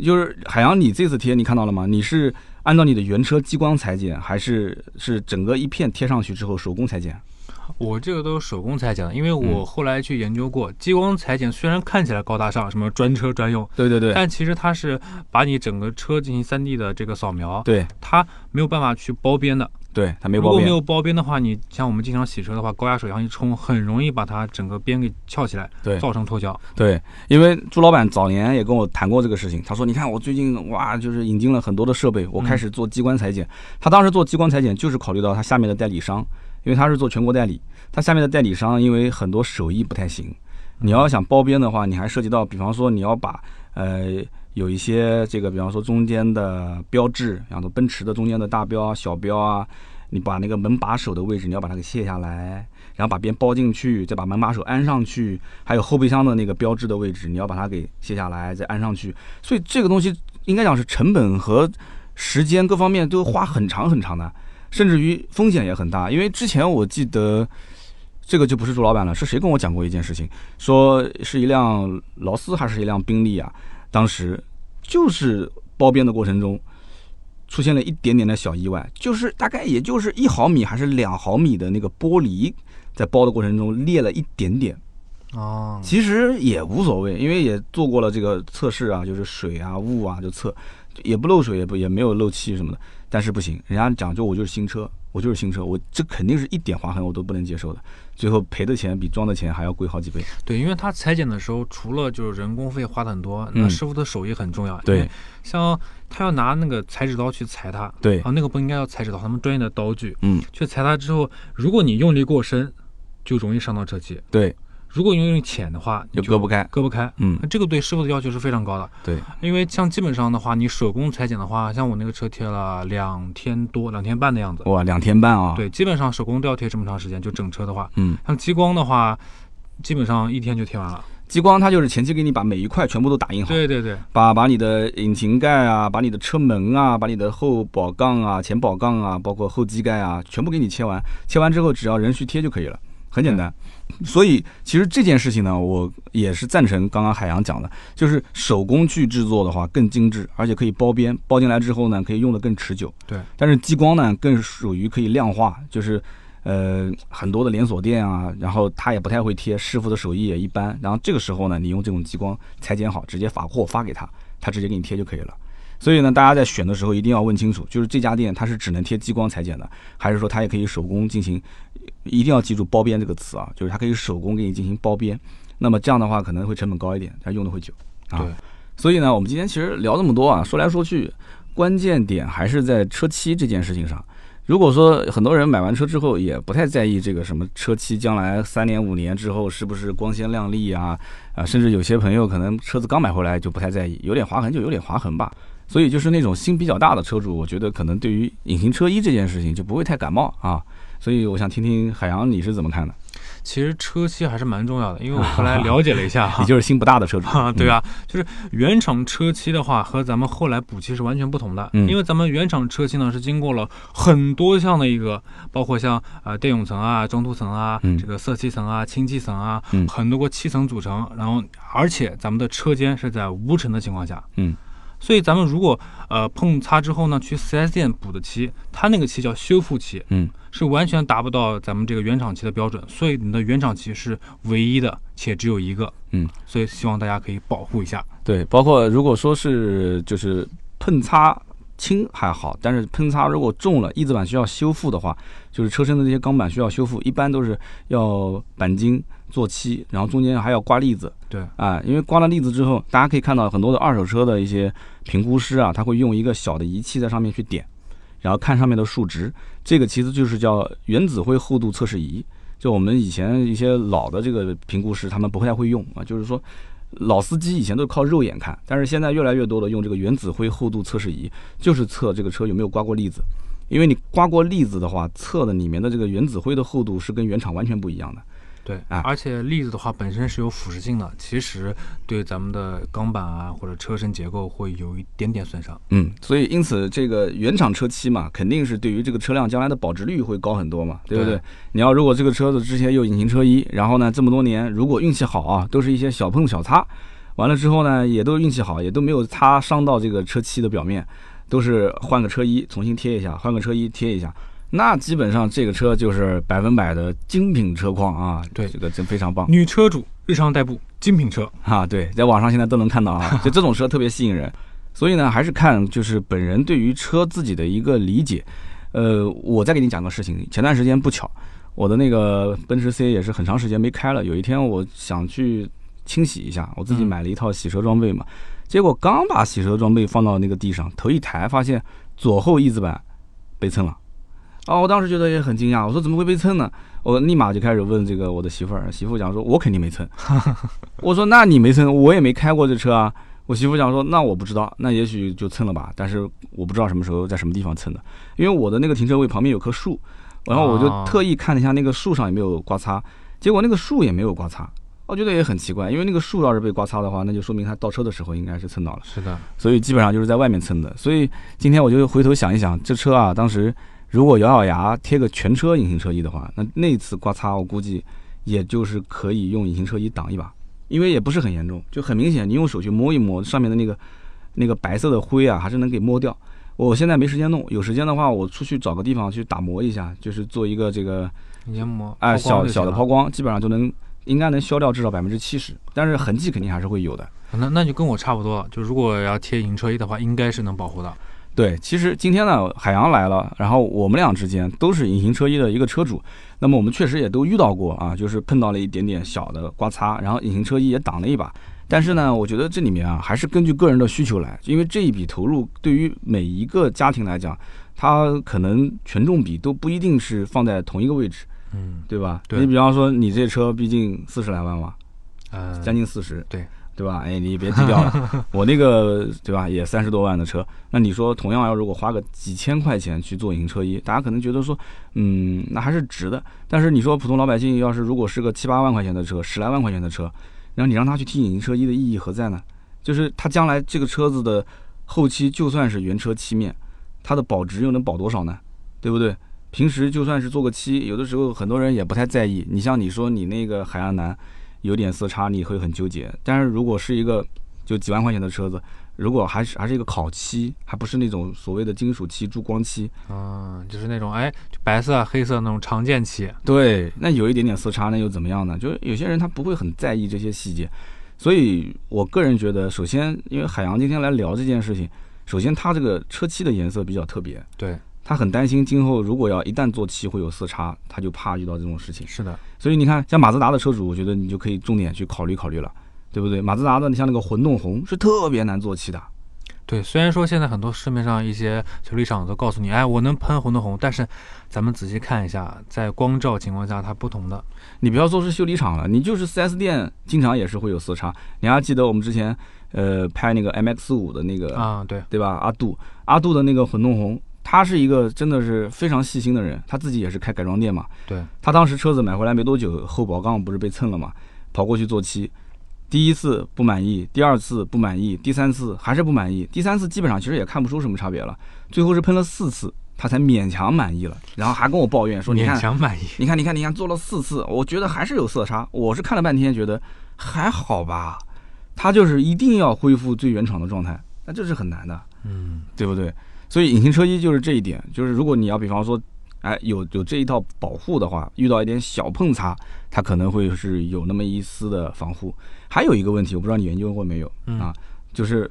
就是海洋，你这次贴你看到了吗？你是。按照你的原车激光裁剪，还是是整个一片贴上去之后手工裁剪？我这个都是手工裁剪的，因为我后来去研究过，激光裁剪虽然看起来高大上，什么专车专用，对对对，但其实它是把你整个车进行 3D 的这个扫描，对，它没有办法去包边的。对，它没包边如果没有包边的话，你像我们经常洗车的话，高压水枪一冲，很容易把它整个边给翘起来，对，造成脱胶。对，因为朱老板早年也跟我谈过这个事情，他说：“你看我最近哇，就是引进了很多的设备，我开始做激光裁剪。他当时做激光裁剪就是考虑到他下面的代理商，因为他是做全国代理，他下面的代理商因为很多手艺不太行，你要想包边的话，你还涉及到，比方说你要把呃。”有一些这个，比方说中间的标志，比方说奔驰的中间的大标啊、小标啊，你把那个门把手的位置，你要把它给卸下来，然后把边包进去，再把门把手安上去，还有后备箱的那个标志的位置，你要把它给卸下来，再安上去。所以这个东西应该讲是成本和时间各方面都花很长很长的，甚至于风险也很大。因为之前我记得这个就不是朱老板了，是谁跟我讲过一件事情，说是一辆劳斯还是一辆宾利啊？当时就是包边的过程中，出现了一点点的小意外，就是大概也就是一毫米还是两毫米的那个玻璃，在包的过程中裂了一点点。哦，其实也无所谓，因为也做过了这个测试啊，就是水啊、雾啊就测，也不漏水，也不也没有漏气什么的。但是不行，人家讲究我就是新车，我就是新车，我这肯定是一点划痕我都不能接受的。最后赔的钱比装的钱还要贵好几倍。对，因为他裁剪的时候，除了就是人工费花的很多，那师傅的手艺很重要。对，像他要拿那个裁纸刀去裁它，对啊，那个不应该要裁纸刀，他们专业的刀具，嗯，去裁它之后，如果你用力过深，就容易伤到车漆。对。如果用用浅的话，就割不开，割不开。嗯，这个对师傅的要求是非常高的。对，因为像基本上的话，你手工裁剪的话，像我那个车贴了两天多、两天半的样子。哇，两天半啊！对，基本上手工都要贴这么长时间，就整车的话。嗯，像激光的话，基本上一天就贴完了。激光它就是前期给你把每一块全部都打印好。对对对。把把你的引擎盖啊，把你的车门啊，把你的后保杠啊、前保杠啊，包括后机盖啊，全部给你切完。切完之后，只要人去贴就可以了。很简单，所以其实这件事情呢，我也是赞成刚刚海洋讲的，就是手工去制作的话更精致，而且可以包边，包进来之后呢，可以用的更持久。对，但是激光呢，更属于可以量化，就是呃很多的连锁店啊，然后他也不太会贴，师傅的手艺也一般，然后这个时候呢，你用这种激光裁剪好，直接发货发给他，他直接给你贴就可以了。所以呢，大家在选的时候一定要问清楚，就是这家店它是只能贴激光裁剪的，还是说它也可以手工进行？一定要记住“包边”这个词啊，就是它可以手工给你进行包边。那么这样的话可能会成本高一点，它用的会久啊。所以呢，我们今天其实聊这么多啊，说来说去，关键点还是在车漆这件事情上。如果说很多人买完车之后也不太在意这个什么车漆，将来三年五年之后是不是光鲜亮丽啊？啊，甚至有些朋友可能车子刚买回来就不太在意，有点划痕就有点划痕吧。所以就是那种心比较大的车主，我觉得可能对于隐形车衣这件事情就不会太感冒啊。所以我想听听海洋你是怎么看的？其实车漆还是蛮重要的，因为我后来了解了一下，你就是心不大的车主。啊，对啊，就是原厂车漆的话和咱们后来补漆是完全不同的，因为咱们原厂车漆呢是经过了很多项的一个，包括像呃电泳层啊、中涂层啊、这个色漆层啊、清漆层啊，很多个漆层组成，然后而且咱们的车间是在无尘的情况下，嗯。所以咱们如果呃碰擦之后呢，去 4S 店补的漆，它那个漆叫修复漆，嗯，是完全达不到咱们这个原厂漆的标准。所以你的原厂漆是唯一的，且只有一个，嗯，所以希望大家可以保护一下。对，包括如果说是就是碰擦轻还好，但是喷擦如果重了，翼子板需要修复的话，就是车身的这些钢板需要修复，一般都是要钣金做漆，然后中间还要刮腻子。对啊，因为刮了腻子之后，大家可以看到很多的二手车的一些评估师啊，他会用一个小的仪器在上面去点，然后看上面的数值，这个其实就是叫原子灰厚度测试仪。就我们以前一些老的这个评估师，他们不太会用啊，就是说。老司机以前都是靠肉眼看，但是现在越来越多的用这个原子灰厚度测试仪，就是测这个车有没有刮过腻子。因为你刮过腻子的话，测的里面的这个原子灰的厚度是跟原厂完全不一样的。对啊，而且粒子的话本身是有腐蚀性的，其实对咱们的钢板啊或者车身结构会有一点点损伤。嗯，所以因此这个原厂车漆嘛，肯定是对于这个车辆将来的保值率会高很多嘛，对不对？你要如果这个车子之前有隐形车衣，然后呢这么多年如果运气好啊，都是一些小碰小擦，完了之后呢也都运气好，也都没有擦伤到这个车漆的表面，都是换个车衣重新贴一下，换个车衣贴一下。那基本上这个车就是百分百的精品车况啊！对，这个真非常棒。女车主日常代步，精品车啊！对，在网上现在都能看到啊，就这种车特别吸引人。所以呢，还是看就是本人对于车自己的一个理解。呃，我再给你讲个事情，前段时间不巧，我的那个奔驰 C 也是很长时间没开了。有一天我想去清洗一下，我自己买了一套洗车装备嘛，结果刚把洗车装备放到那个地上，头一抬发现左后翼子板被蹭了。哦，我当时觉得也很惊讶，我说怎么会被蹭呢？我立马就开始问这个我的媳妇儿，媳妇讲说，我肯定没蹭。我说那你没蹭，我也没开过这车啊。我媳妇讲说，那我不知道，那也许就蹭了吧，但是我不知道什么时候在什么地方蹭的，因为我的那个停车位旁边有棵树，然后我就特意看了一下那个树上有没有刮擦，结果那个树也没有刮擦，我觉得也很奇怪，因为那个树要是被刮擦的话，那就说明他倒车的时候应该是蹭到了。是的，所以基本上就是在外面蹭的。所以今天我就回头想一想，这车啊，当时。如果咬咬牙贴个全车隐形车衣的话，那那次刮擦我估计也就是可以用隐形车衣挡一把，因为也不是很严重，就很明显，你用手去摸一摸上面的那个那个白色的灰啊，还是能给摸掉。我现在没时间弄，有时间的话我出去找个地方去打磨一下，就是做一个这个研磨，哎，小小的抛光，基本上就能应该能消掉至少百分之七十，但是痕迹肯定还是会有的。那那就跟我差不多了，就如果要贴隐形车衣的话，应该是能保护的。对，其实今天呢，海洋来了，然后我们俩之间都是隐形车衣的一个车主，那么我们确实也都遇到过啊，就是碰到了一点点小的刮擦，然后隐形车衣也挡了一把。但是呢，我觉得这里面啊，还是根据个人的需求来，因为这一笔投入对于每一个家庭来讲，它可能权重比都不一定是放在同一个位置，嗯，对吧？对你比方说，你这车毕竟四十来万嘛，呃，将近四十，对。对吧？哎，你别低调了，我那个对吧，也三十多万的车。那你说，同样要如果花个几千块钱去做隐形车衣，大家可能觉得说，嗯，那还是值的。但是你说普通老百姓要是如果是个七八万块钱的车，十来万块钱的车，然后你让他去贴隐形车衣的意义何在呢？就是他将来这个车子的后期就算是原车漆面，它的保值又能保多少呢？对不对？平时就算是做个漆，有的时候很多人也不太在意。你像你说你那个海洋蓝。有点色差，你会很纠结。但是如果是一个就几万块钱的车子，如果还是还是一个烤漆，还不是那种所谓的金属漆、珠光漆，啊，就是那种哎，白色、黑色那种常见漆。对，那有一点点色差，那又怎么样呢？就是有些人他不会很在意这些细节。所以我个人觉得，首先，因为海洋今天来聊这件事情，首先它这个车漆的颜色比较特别。对。他很担心今后如果要一旦做漆会有色差，他就怕遇到这种事情。是的，所以你看，像马自达的车主，我觉得你就可以重点去考虑考虑了，对不对？马自达的，你像那个混动红是特别难做漆的。对，虽然说现在很多市面上一些修理厂都告诉你，哎，我能喷混动红，但是咱们仔细看一下，在光照情况下它不同的。你不要说是修理厂了，你就是 4S 店，经常也是会有色差。你还记得我们之前呃拍那个 MX 五的那个啊，对对吧？阿杜阿杜的那个混动红。他是一个真的是非常细心的人，他自己也是开改装店嘛。对，他当时车子买回来没多久，后保杠不是被蹭了嘛，跑过去做漆，第一次不满意，第二次不满意，第三次还是不满意，第三次基本上其实也看不出什么差别了，最后是喷了四次，他才勉强满意了，然后还跟我抱怨说：“你看，勉强满意，你看，你看，你看，做了四次，我觉得还是有色差。”我是看了半天，觉得还好吧。他就是一定要恢复最原厂的状态，那这是很难的，嗯，对不对？所以隐形车衣就是这一点，就是如果你要比方说，哎，有有这一套保护的话，遇到一点小碰擦，它可能会是有那么一丝的防护。还有一个问题，我不知道你研究过没有啊？就是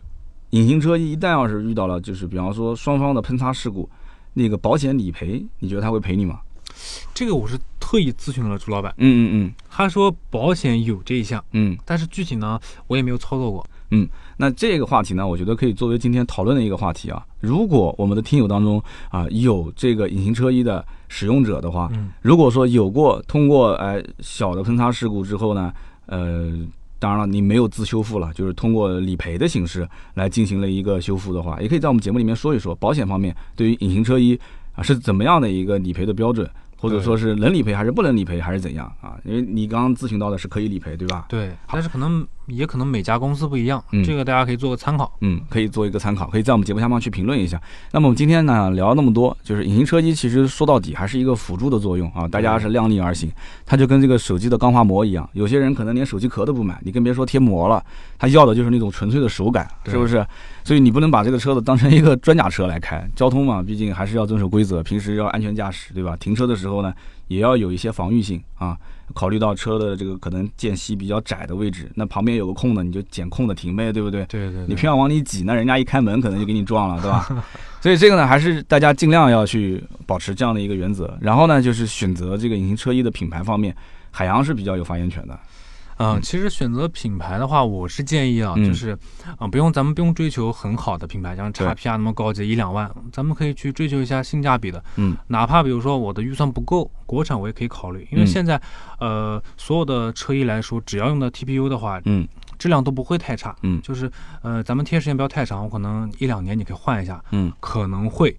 隐形车衣一旦要是遇到了，就是比方说双方的喷擦事故，那个保险理赔，你觉得他会赔你吗？这个我是特意咨询了朱老板，嗯嗯嗯，他说保险有这一项，嗯，但是具体呢，我也没有操作过，嗯，那这个话题呢，我觉得可以作为今天讨论的一个话题啊。如果我们的听友当中啊有这个隐形车衣的使用者的话，嗯，如果说有过通过哎小的喷擦事故之后呢，呃，当然了，你没有自修复了，就是通过理赔的形式来进行了一个修复的话，也可以在我们节目里面说一说保险方面对于隐形车衣啊是怎么样的一个理赔的标准。或者说是能理赔还是不能理赔还是怎样啊？因为你刚刚咨询到的是可以理赔，对吧？对，但是可能也可能每家公司不一样，这个大家可以做个参考。嗯，可以做一个参考，可以在我们节目下方去评论一下。那么我们今天呢聊那么多，就是隐形车衣，其实说到底还是一个辅助的作用啊。大家是量力而行，它就跟这个手机的钢化膜一样，有些人可能连手机壳都不买，你更别说贴膜了，他要的就是那种纯粹的手感，是不是？所以你不能把这个车子当成一个装甲车来开，交通嘛，毕竟还是要遵守规则，平时要安全驾驶，对吧？停车的时候呢。也要有一些防御性啊，考虑到车的这个可能间隙比较窄的位置，那旁边有个空的，你就捡空的停呗，对不对？对对。你偏要往里挤，那人家一开门可能就给你撞了，对吧？所以这个呢，还是大家尽量要去保持这样的一个原则。然后呢，就是选择这个隐形车衣的品牌方面，海洋是比较有发言权的。嗯，其实选择品牌的话，我是建议啊，就是，啊，不用咱们不用追求很好的品牌，像叉 P 啊那么高级一两万，咱们可以去追求一下性价比的。嗯，哪怕比如说我的预算不够，国产我也可以考虑，因为现在，呃，所有的车衣来说，只要用的 TPU 的话，嗯，质量都不会太差。嗯，就是，呃，咱们贴时间不要太长，我可能一两年你可以换一下。嗯，可能会。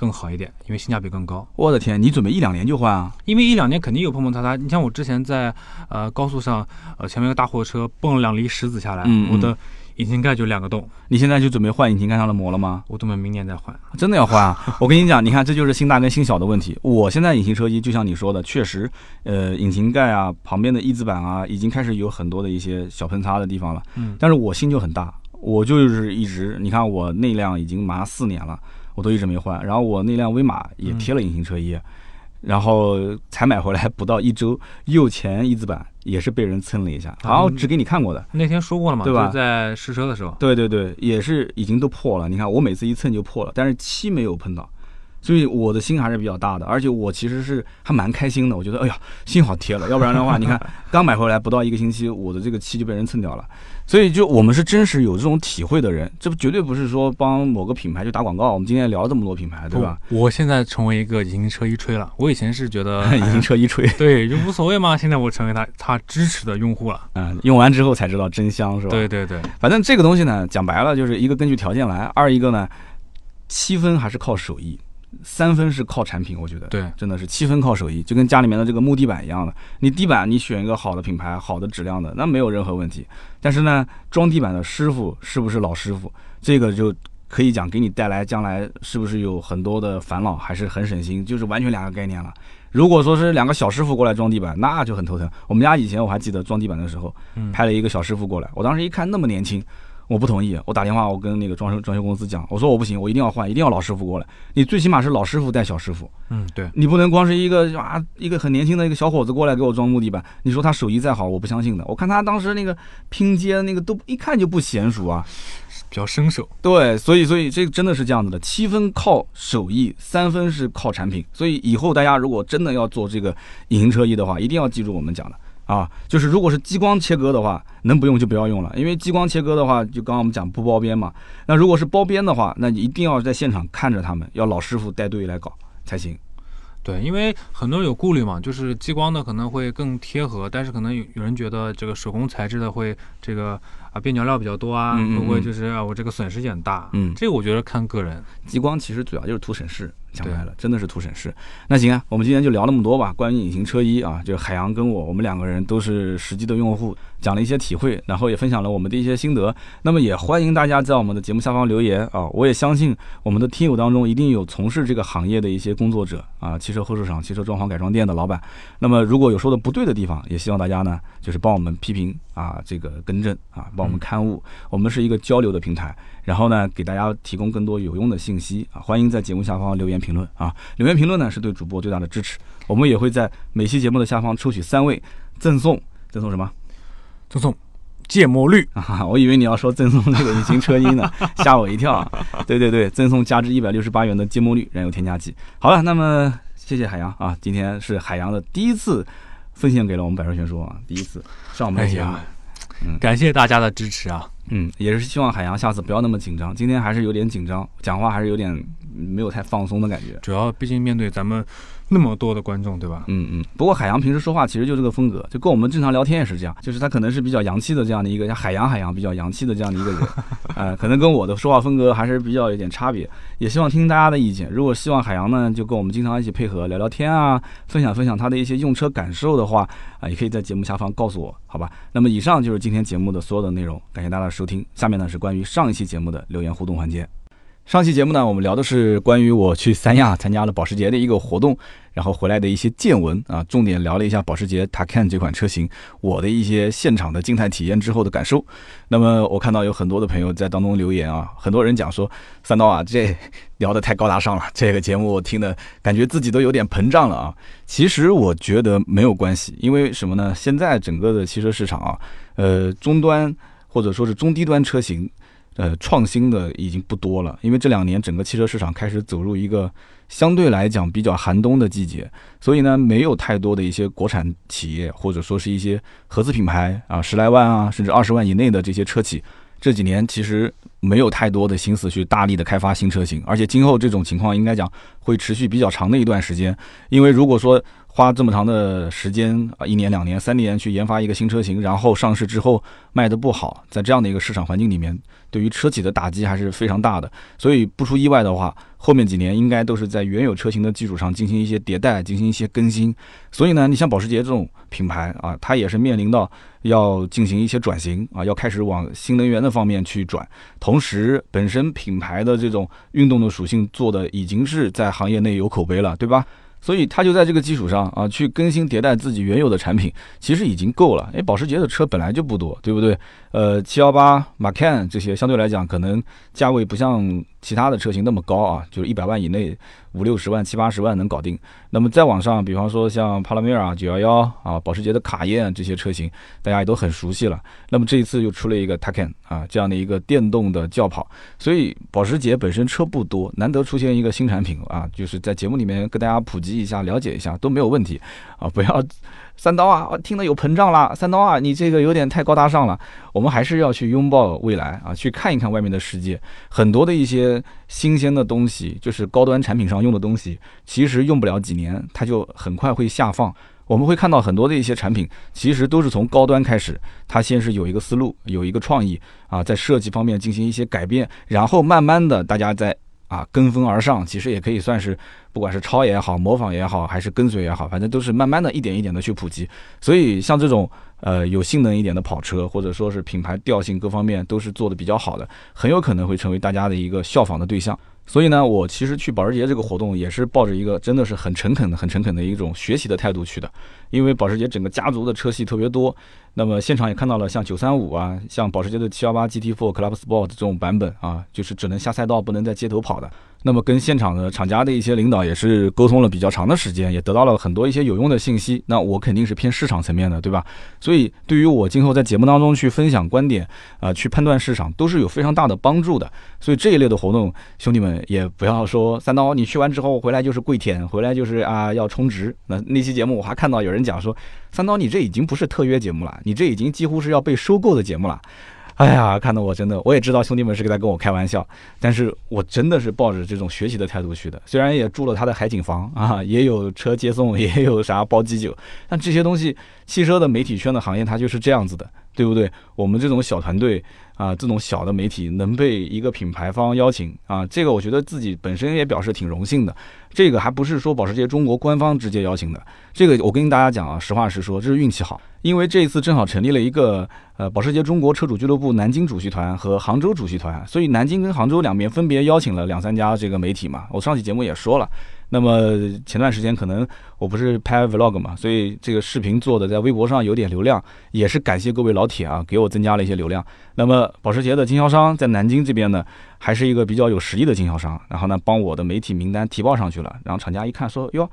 更好一点，因为性价比更高。我的天，你准备一两年就换啊？因为一两年肯定有碰碰擦擦。你像我之前在呃高速上，呃前面一个大货车蹦了两粒石子下来，我的引擎盖就两个洞。你现在就准备换引擎盖上的膜了吗？我准备明年再换。真的要换啊？我跟你讲，你看这就是心大跟心小的问题。我现在隐形车衣就像你说的，确实，呃，引擎盖啊旁边的翼子板啊已经开始有很多的一些小喷擦的地方了。嗯。但是我心就很大，我就是一直，你看我那辆已经马上四年了。我都一直没换，然后我那辆威马也贴了隐形车衣，然后才买回来不到一周，右前翼子板也是被人蹭了一下，好像只给你看过的。那天说过了嘛，对吧？在试车的时候。对对对，也是已经都破了。你看我每次一蹭就破了，但是漆没有碰到，所以我的心还是比较大的。而且我其实是还蛮开心的，我觉得哎呀，幸好贴了，要不然的话，你看刚买回来不到一个星期，我的这个漆就被人蹭掉了。所以，就我们是真实有这种体会的人，这不绝对不是说帮某个品牌去打广告。我们今天聊了这么多品牌，对吧？我现在成为一个隐形车衣吹了。我以前是觉得隐形车衣吹，对，就无所谓嘛。现在我成为他他支持的用户了。嗯，用完之后才知道真香，是吧？对对对。反正这个东西呢，讲白了就是一个根据条件来，二一个呢，七分还是靠手艺。三分是靠产品，我觉得对，真的是七分靠手艺，就跟家里面的这个木地板一样的。你地板你选一个好的品牌、好的质量的，那没有任何问题。但是呢，装地板的师傅是不是老师傅，这个就可以讲给你带来将来是不是有很多的烦恼，还是很省心，就是完全两个概念了。如果说是两个小师傅过来装地板，那就很头疼。我们家以前我还记得装地板的时候，派了一个小师傅过来，我当时一看那么年轻。我不同意，我打电话，我跟那个装修装修公司讲，我说我不行，我一定要换，一定要老师傅过来。你最起码是老师傅带小师傅，嗯，对，你不能光是一个啊，一个很年轻的一个小伙子过来给我装木地板。你说他手艺再好，我不相信的。我看他当时那个拼接那个都一看就不娴熟啊，比较生手。对，所以所以这个真的是这样子的，七分靠手艺，三分是靠产品。所以以后大家如果真的要做这个隐形车衣的话，一定要记住我们讲的。啊，就是如果是激光切割的话，能不用就不要用了，因为激光切割的话，就刚刚我们讲不包边嘛。那如果是包边的话，那你一定要在现场看着他们，要老师傅带队来搞才行。对，因为很多人有顾虑嘛，就是激光的可能会更贴合，但是可能有有人觉得这个手工材质的会这个。啊，边角料比较多啊，会不会就是啊，我这个损失也很大？嗯，这个我觉得看个人。激光其实主要就是图省事，讲白了，真的是图省事。那行啊，我们今天就聊那么多吧。关于隐形车衣啊，就是海洋跟我，我们两个人都是实际的用户，讲了一些体会，然后也分享了我们的一些心得。那么也欢迎大家在我们的节目下方留言啊，我也相信我们的听友当中一定有从事这个行业的一些工作者啊，汽车后市场、汽车装潢改装店的老板。那么如果有说的不对的地方，也希望大家呢，就是帮我们批评啊，这个更正啊，帮我们刊物。我们是一个交流的平台，然后呢，给大家提供更多有用的信息啊！欢迎在节目下方留言评论啊！留言评论呢是对主播最大的支持。我们也会在每期节目的下方抽取三位赠送赠送什么？赠送芥末绿啊！我以为你要说赠送这个隐形车衣呢，吓我一跳。啊对对对，赠送价值一百六十八元的芥末绿燃油添加剂。好了，那么谢谢海洋啊，今天是海洋的第一次奉献给了我们百说全说啊，第一次上我们的节目。嗯，感谢大家的支持啊。嗯，也是希望海洋下次不要那么紧张，今天还是有点紧张，讲话还是有点没有太放松的感觉。主要毕竟面对咱们。那么多的观众，对吧？嗯嗯。不过海洋平时说话其实就这个风格，就跟我们正常聊天也是这样。就是他可能是比较洋气的这样的一个，像海洋海洋比较洋气的这样的一个人，呃，可能跟我的说话风格还是比较有点差别。也希望听听大家的意见。如果希望海洋呢，就跟我们经常一起配合聊聊天啊，分享分享他的一些用车感受的话啊，也可以在节目下方告诉我，好吧？那么以上就是今天节目的所有的内容，感谢大家的收听。下面呢是关于上一期节目的留言互动环节。上期节目呢，我们聊的是关于我去三亚参加了保时捷的一个活动，然后回来的一些见闻啊，重点聊了一下保时捷 Taycan 这款车型，我的一些现场的静态体验之后的感受。那么我看到有很多的朋友在当中留言啊，很多人讲说三刀啊，这聊得太高大上了，这个节目我听的感觉自己都有点膨胀了啊。其实我觉得没有关系，因为什么呢？现在整个的汽车市场啊，呃，终端或者说是中低端车型。呃，创新的已经不多了，因为这两年整个汽车市场开始走入一个相对来讲比较寒冬的季节，所以呢，没有太多的一些国产企业或者说是一些合资品牌啊，十来万啊，甚至二十万以内的这些车企，这几年其实没有太多的心思去大力的开发新车型，而且今后这种情况应该讲会持续比较长的一段时间，因为如果说。花这么长的时间啊，一年、两年、三年去研发一个新车型，然后上市之后卖的不好，在这样的一个市场环境里面，对于车企的打击还是非常大的。所以不出意外的话，后面几年应该都是在原有车型的基础上进行一些迭代、进行一些更新。所以呢，你像保时捷这种品牌啊，它也是面临到要进行一些转型啊，要开始往新能源的方面去转。同时，本身品牌的这种运动的属性做的已经是在行业内有口碑了，对吧？所以他就在这个基础上啊，去更新迭代自己原有的产品，其实已经够了。因为，保时捷的车本来就不多，对不对？呃，七幺八、Macan 这些相对来讲，可能价位不像。其他的车型那么高啊，就是一百万以内，五六十万、七八十万能搞定。那么再往上，比方说像帕拉梅尔啊、九幺幺啊，保时捷的卡宴这些车型，大家也都很熟悉了。那么这一次又出了一个 Taycan 啊，这样的一个电动的轿跑。所以保时捷本身车不多，难得出现一个新产品啊，就是在节目里面跟大家普及一下、了解一下都没有问题啊，不要。三刀啊，听得有膨胀了。三刀啊，你这个有点太高大上了。我们还是要去拥抱未来啊，去看一看外面的世界。很多的一些新鲜的东西，就是高端产品上用的东西，其实用不了几年，它就很快会下放。我们会看到很多的一些产品，其实都是从高端开始，它先是有一个思路，有一个创意啊，在设计方面进行一些改变，然后慢慢的大家在。啊，跟风而上，其实也可以算是，不管是抄也好，模仿也好，还是跟随也好，反正都是慢慢的一点一点的去普及。所以像这种呃有性能一点的跑车，或者说是品牌调性各方面都是做的比较好的，很有可能会成为大家的一个效仿的对象。所以呢，我其实去保时捷这个活动也是抱着一个真的是很诚恳的、很诚恳的一种学习的态度去的，因为保时捷整个家族的车系特别多。那么现场也看到了像九三五啊，像保时捷的七幺八 GT4 Club Sport 这种版本啊，就是只能下赛道，不能在街头跑的。那么跟现场的厂家的一些领导也是沟通了比较长的时间，也得到了很多一些有用的信息。那我肯定是偏市场层面的，对吧？所以对于我今后在节目当中去分享观点啊，去判断市场都是有非常大的帮助的。所以这一类的活动，兄弟们也不要说三刀，你去完之后回来就是跪舔，回来就是啊要充值。那那期节目我还看到有人讲说，三刀你这已经不是特约节目了，你这已经几乎是要被收购的节目了。哎呀，看得我真的，我也知道兄弟们是在跟我开玩笑，但是我真的是抱着这种学习的态度去的。虽然也住了他的海景房啊，也有车接送，也有啥包机酒，但这些东西，汽车的媒体圈的行业它就是这样子的，对不对？我们这种小团队啊，这种小的媒体能被一个品牌方邀请啊，这个我觉得自己本身也表示挺荣幸的。这个还不是说保时捷中国官方直接邀请的，这个我跟大家讲啊，实话实说，这是运气好。因为这一次正好成立了一个呃保时捷中国车主俱乐部南京主席团和杭州主席团，所以南京跟杭州两边分别邀请了两三家这个媒体嘛。我上期节目也说了，那么前段时间可能我不是拍 vlog 嘛，所以这个视频做的在微博上有点流量，也是感谢各位老铁啊，给我增加了一些流量。那么保时捷的经销商在南京这边呢，还是一个比较有实力的经销商，然后呢帮我的媒体名单提报上去了，然后厂家一看说哟，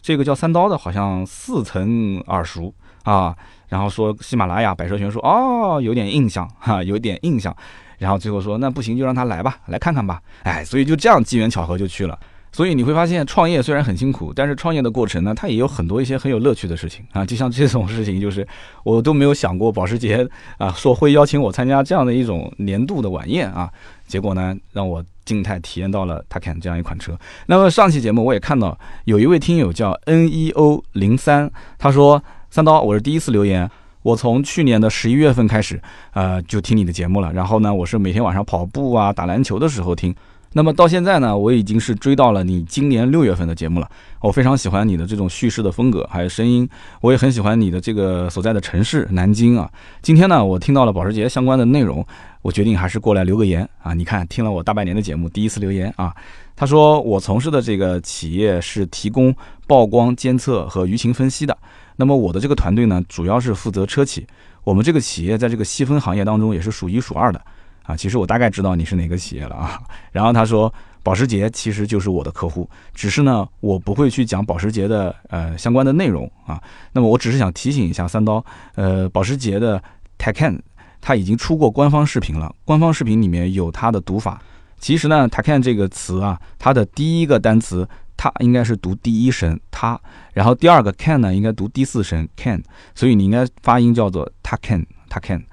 这个叫三刀的好像似曾耳熟。啊，然后说喜马拉雅，百蛇全说哦，有点印象哈，有点印象。然后最后说那不行就让他来吧，来看看吧。哎，所以就这样机缘巧合就去了。所以你会发现，创业虽然很辛苦，但是创业的过程呢，它也有很多一些很有乐趣的事情啊。就像这种事情，就是我都没有想过保时捷啊说会邀请我参加这样的一种年度的晚宴啊。结果呢，让我静态体验到了 Taycan 这样一款车。那么上期节目我也看到有一位听友叫 NEO 零三，他说三刀，我是第一次留言。我从去年的十一月份开始，呃，就听你的节目了。然后呢，我是每天晚上跑步啊、打篮球的时候听。那么到现在呢，我已经是追到了你今年六月份的节目了。我非常喜欢你的这种叙事的风格，还有声音。我也很喜欢你的这个所在的城市南京啊。今天呢，我听到了保时捷相关的内容，我决定还是过来留个言啊。你看，听了我大半年的节目，第一次留言啊。他说我从事的这个企业是提供曝光监测和舆情分析的。那么我的这个团队呢，主要是负责车企。我们这个企业在这个细分行业当中也是数一数二的。啊，其实我大概知道你是哪个企业了啊。然后他说，保时捷其实就是我的客户，只是呢，我不会去讲保时捷的呃相关的内容啊。那么我只是想提醒一下三刀，呃，保时捷的 Taycan 它已经出过官方视频了，官方视频里面有它的读法。其实呢，Taycan 这个词啊，它的第一个单词它应该是读第一声它，然后第二个 can 呢应该读第四声 can，所以你应该发音叫做 Taycan Taycan。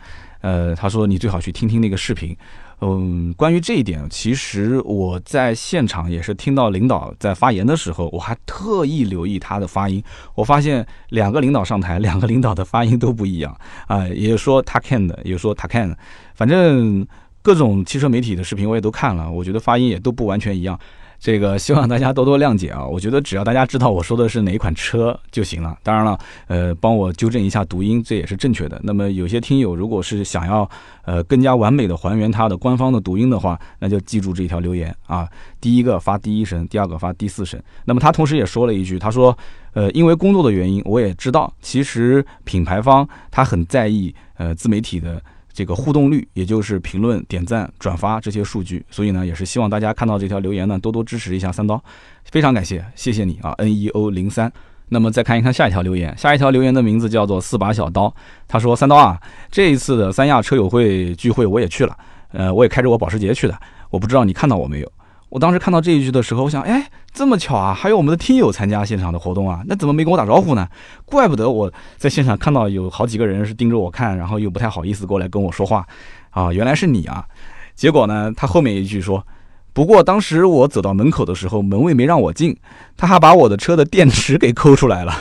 呃，他说你最好去听听那个视频。嗯，关于这一点，其实我在现场也是听到领导在发言的时候，我还特意留意他的发音。我发现两个领导上台，两个领导的发音都不一样 啊，也说他 can 的，也说他 can，反正各种汽车媒体的视频我也都看了，我觉得发音也都不完全一样。这个希望大家多多谅解啊！我觉得只要大家知道我说的是哪一款车就行了。当然了，呃，帮我纠正一下读音，这也是正确的。那么有些听友如果是想要呃更加完美的还原它的官方的读音的话，那就记住这条留言啊。第一个发第一声，第二个发第四声。那么他同时也说了一句，他说，呃，因为工作的原因，我也知道，其实品牌方他很在意呃自媒体的。这个互动率，也就是评论、点赞、转发这些数据，所以呢，也是希望大家看到这条留言呢，多多支持一下三刀，非常感谢，谢谢你啊，N E O 零三。那么再看一看下一条留言，下一条留言的名字叫做四把小刀，他说三刀啊，这一次的三亚车友会聚会我也去了，呃，我也开着我保时捷去的，我不知道你看到我没有。我当时看到这一句的时候，我想，哎，这么巧啊，还有我们的听友参加现场的活动啊，那怎么没跟我打招呼呢？怪不得我在现场看到有好几个人是盯着我看，然后又不太好意思过来跟我说话，啊，原来是你啊！结果呢，他后面一句说，不过当时我走到门口的时候，门卫没让我进，他还把我的车的电池给抠出来了。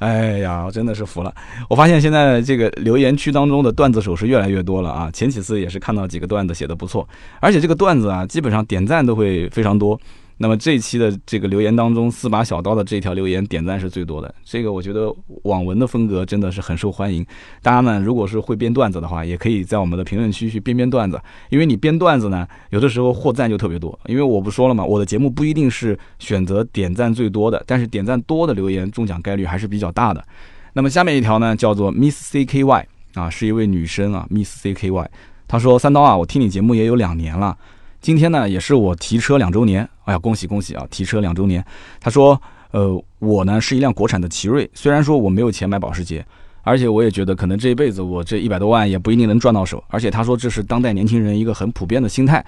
哎呀，我真的是服了！我发现现在这个留言区当中的段子手是越来越多了啊。前几次也是看到几个段子写的不错，而且这个段子啊，基本上点赞都会非常多。那么这一期的这个留言当中，四把小刀的这条留言点赞是最多的。这个我觉得网文的风格真的是很受欢迎。大家呢，如果是会编段子的话，也可以在我们的评论区去编编段子。因为你编段子呢，有的时候获赞就特别多。因为我不说了嘛，我的节目不一定是选择点赞最多的，但是点赞多的留言中奖概率还是比较大的。那么下面一条呢，叫做 Miss C K Y 啊，是一位女生啊，Miss C K Y，她说三刀啊，我听你节目也有两年了。今天呢，也是我提车两周年，哎呀，恭喜恭喜啊！提车两周年。他说，呃，我呢是一辆国产的奇瑞，虽然说我没有钱买保时捷，而且我也觉得可能这一辈子我这一百多万也不一定能赚到手。而且他说这是当代年轻人一个很普遍的心态。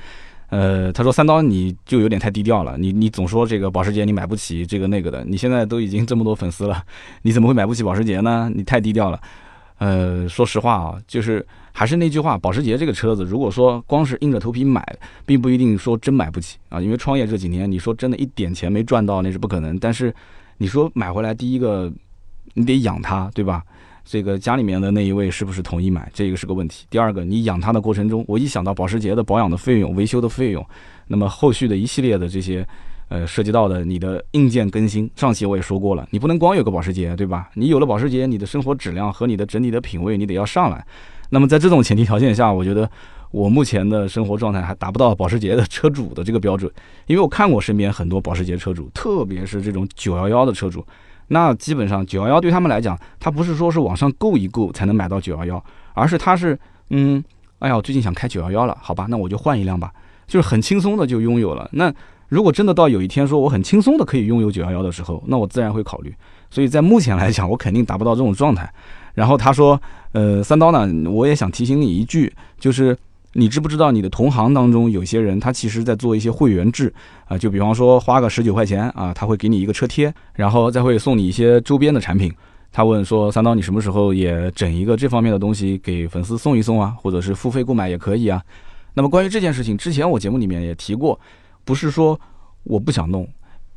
呃，他说三刀你就有点太低调了，你你总说这个保时捷你买不起这个那个的，你现在都已经这么多粉丝了，你怎么会买不起保时捷呢？你太低调了。呃，说实话啊，就是还是那句话，保时捷这个车子，如果说光是硬着头皮买，并不一定说真买不起啊。因为创业这几年，你说真的一点钱没赚到，那是不可能。但是你说买回来，第一个你得养它，对吧？这个家里面的那一位是不是同意买，这个是个问题。第二个，你养它的过程中，我一想到保时捷的保养的费用、维修的费用，那么后续的一系列的这些。呃，涉及到的你的硬件更新，上期我也说过了，你不能光有个保时捷，对吧？你有了保时捷，你的生活质量和你的整体的品味，你得要上来。那么在这种前提条件下，我觉得我目前的生活状态还达不到保时捷的车主的这个标准，因为我看过身边很多保时捷车主，特别是这种九幺幺的车主，那基本上九幺幺对他们来讲，他不是说是网上购一购才能买到九幺幺，而是他是嗯，哎呀，我最近想开九幺幺了，好吧，那我就换一辆吧，就是很轻松的就拥有了。那如果真的到有一天说我很轻松的可以拥有九幺幺的时候，那我自然会考虑。所以在目前来讲，我肯定达不到这种状态。然后他说，呃，三刀呢，我也想提醒你一句，就是你知不知道你的同行当中有些人他其实在做一些会员制啊，就比方说花个十九块钱啊，他会给你一个车贴，然后再会送你一些周边的产品。他问说，三刀你什么时候也整一个这方面的东西给粉丝送一送啊，或者是付费购买也可以啊。那么关于这件事情，之前我节目里面也提过。不是说我不想弄，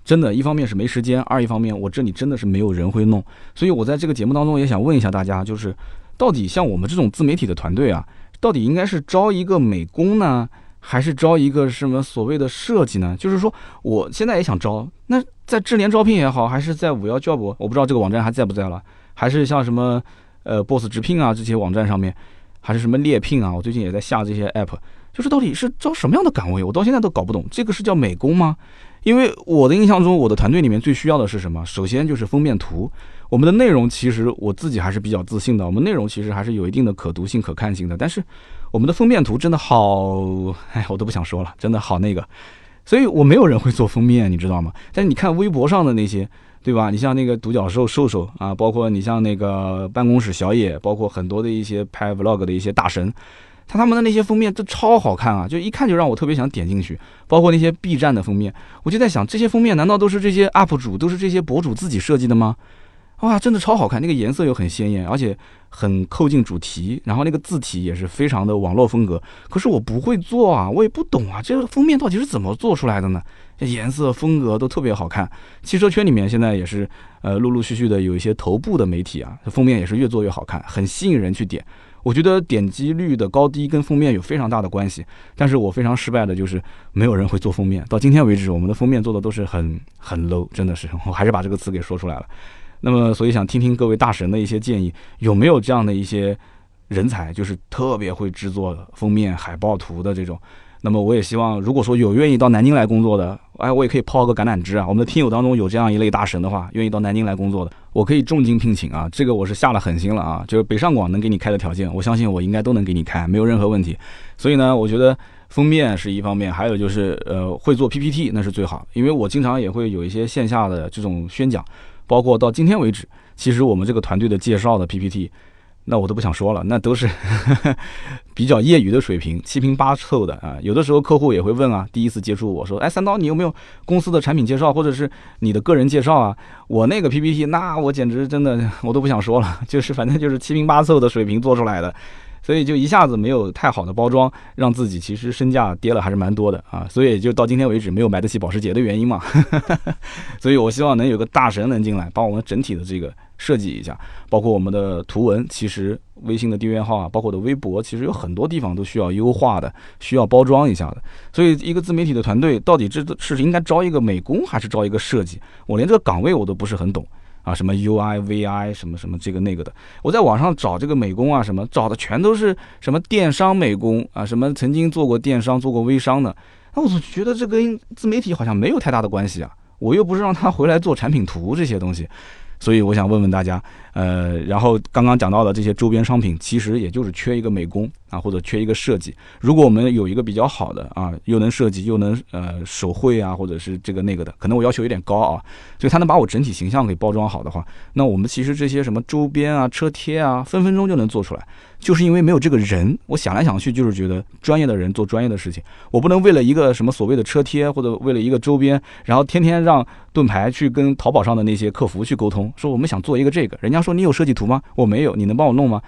真的，一方面是没时间，二一方面我这里真的是没有人会弄，所以我在这个节目当中也想问一下大家，就是到底像我们这种自媒体的团队啊，到底应该是招一个美工呢，还是招一个什么所谓的设计呢？就是说我现在也想招，那在智联招聘也好，还是在五幺 job，我不知道这个网站还在不在了，还是像什么呃 boss 直聘啊这些网站上面，还是什么猎聘啊，我最近也在下这些 app。就是到底是招什么样的岗位，我到现在都搞不懂。这个是叫美工吗？因为我的印象中，我的团队里面最需要的是什么？首先就是封面图。我们的内容其实我自己还是比较自信的，我们内容其实还是有一定的可读性、可看性的。但是我们的封面图真的好，哎，我都不想说了，真的好那个。所以我没有人会做封面，你知道吗？但是你看微博上的那些，对吧？你像那个独角兽瘦瘦啊，包括你像那个办公室小野，包括很多的一些拍 vlog 的一些大神。他他们的那些封面都超好看啊，就一看就让我特别想点进去。包括那些 B 站的封面，我就在想，这些封面难道都是这些 UP 主，都是这些博主自己设计的吗？哇，真的超好看，那个颜色又很鲜艳，而且很扣进主题，然后那个字体也是非常的网络风格。可是我不会做啊，我也不懂啊，这个封面到底是怎么做出来的呢？颜色风格都特别好看。汽车圈里面现在也是，呃，陆陆续续的有一些头部的媒体啊，封面也是越做越好看，很吸引人去点。我觉得点击率的高低跟封面有非常大的关系，但是我非常失败的就是没有人会做封面。到今天为止，我们的封面做的都是很很 low，真的是，我还是把这个词给说出来了。那么，所以想听听各位大神的一些建议，有没有这样的一些人才，就是特别会制作封面、海报图的这种。那么我也希望，如果说有愿意到南京来工作的，哎，我也可以抛个橄榄枝啊。我们的听友当中有这样一类大神的话，愿意到南京来工作的，我可以重金聘请啊。这个我是下了狠心了啊，就是北上广能给你开的条件，我相信我应该都能给你开，没有任何问题。所以呢，我觉得封面是一方面，还有就是呃，会做 PPT 那是最好，因为我经常也会有一些线下的这种宣讲，包括到今天为止，其实我们这个团队的介绍的 PPT。那我都不想说了，那都是比较业余的水平，七拼八凑的啊。有的时候客户也会问啊，第一次接触我说，哎，三刀，你有没有公司的产品介绍或者是你的个人介绍啊？我那个 PPT，那我简直真的我都不想说了，就是反正就是七拼八凑的水平做出来的。所以就一下子没有太好的包装，让自己其实身价跌了还是蛮多的啊，所以就到今天为止没有买得起保时捷的原因嘛。所以我希望能有个大神能进来，帮我们整体的这个设计一下，包括我们的图文，其实微信的订阅号啊，包括我的微博，其实有很多地方都需要优化的，需要包装一下的。所以一个自媒体的团队到底这是应该招一个美工还是招一个设计？我连这个岗位我都不是很懂。啊，什么 UI、VI 什么什么这个那个的，我在网上找这个美工啊，什么找的全都是什么电商美工啊，什么曾经做过电商、做过微商的，那我总觉得这跟自媒体好像没有太大的关系啊，我又不是让他回来做产品图这些东西。所以我想问问大家，呃，然后刚刚讲到的这些周边商品，其实也就是缺一个美工啊，或者缺一个设计。如果我们有一个比较好的啊，又能设计又能呃手绘啊，或者是这个那个的，可能我要求有点高啊，所以他能把我整体形象给包装好的话，那我们其实这些什么周边啊、车贴啊，分分钟就能做出来。就是因为没有这个人，我想来想去，就是觉得专业的人做专业的事情，我不能为了一个什么所谓的车贴或者为了一个周边，然后天天让盾牌去跟淘宝上的那些客服去沟通，说我们想做一个这个，人家说你有设计图吗？我没有，你能帮我弄吗？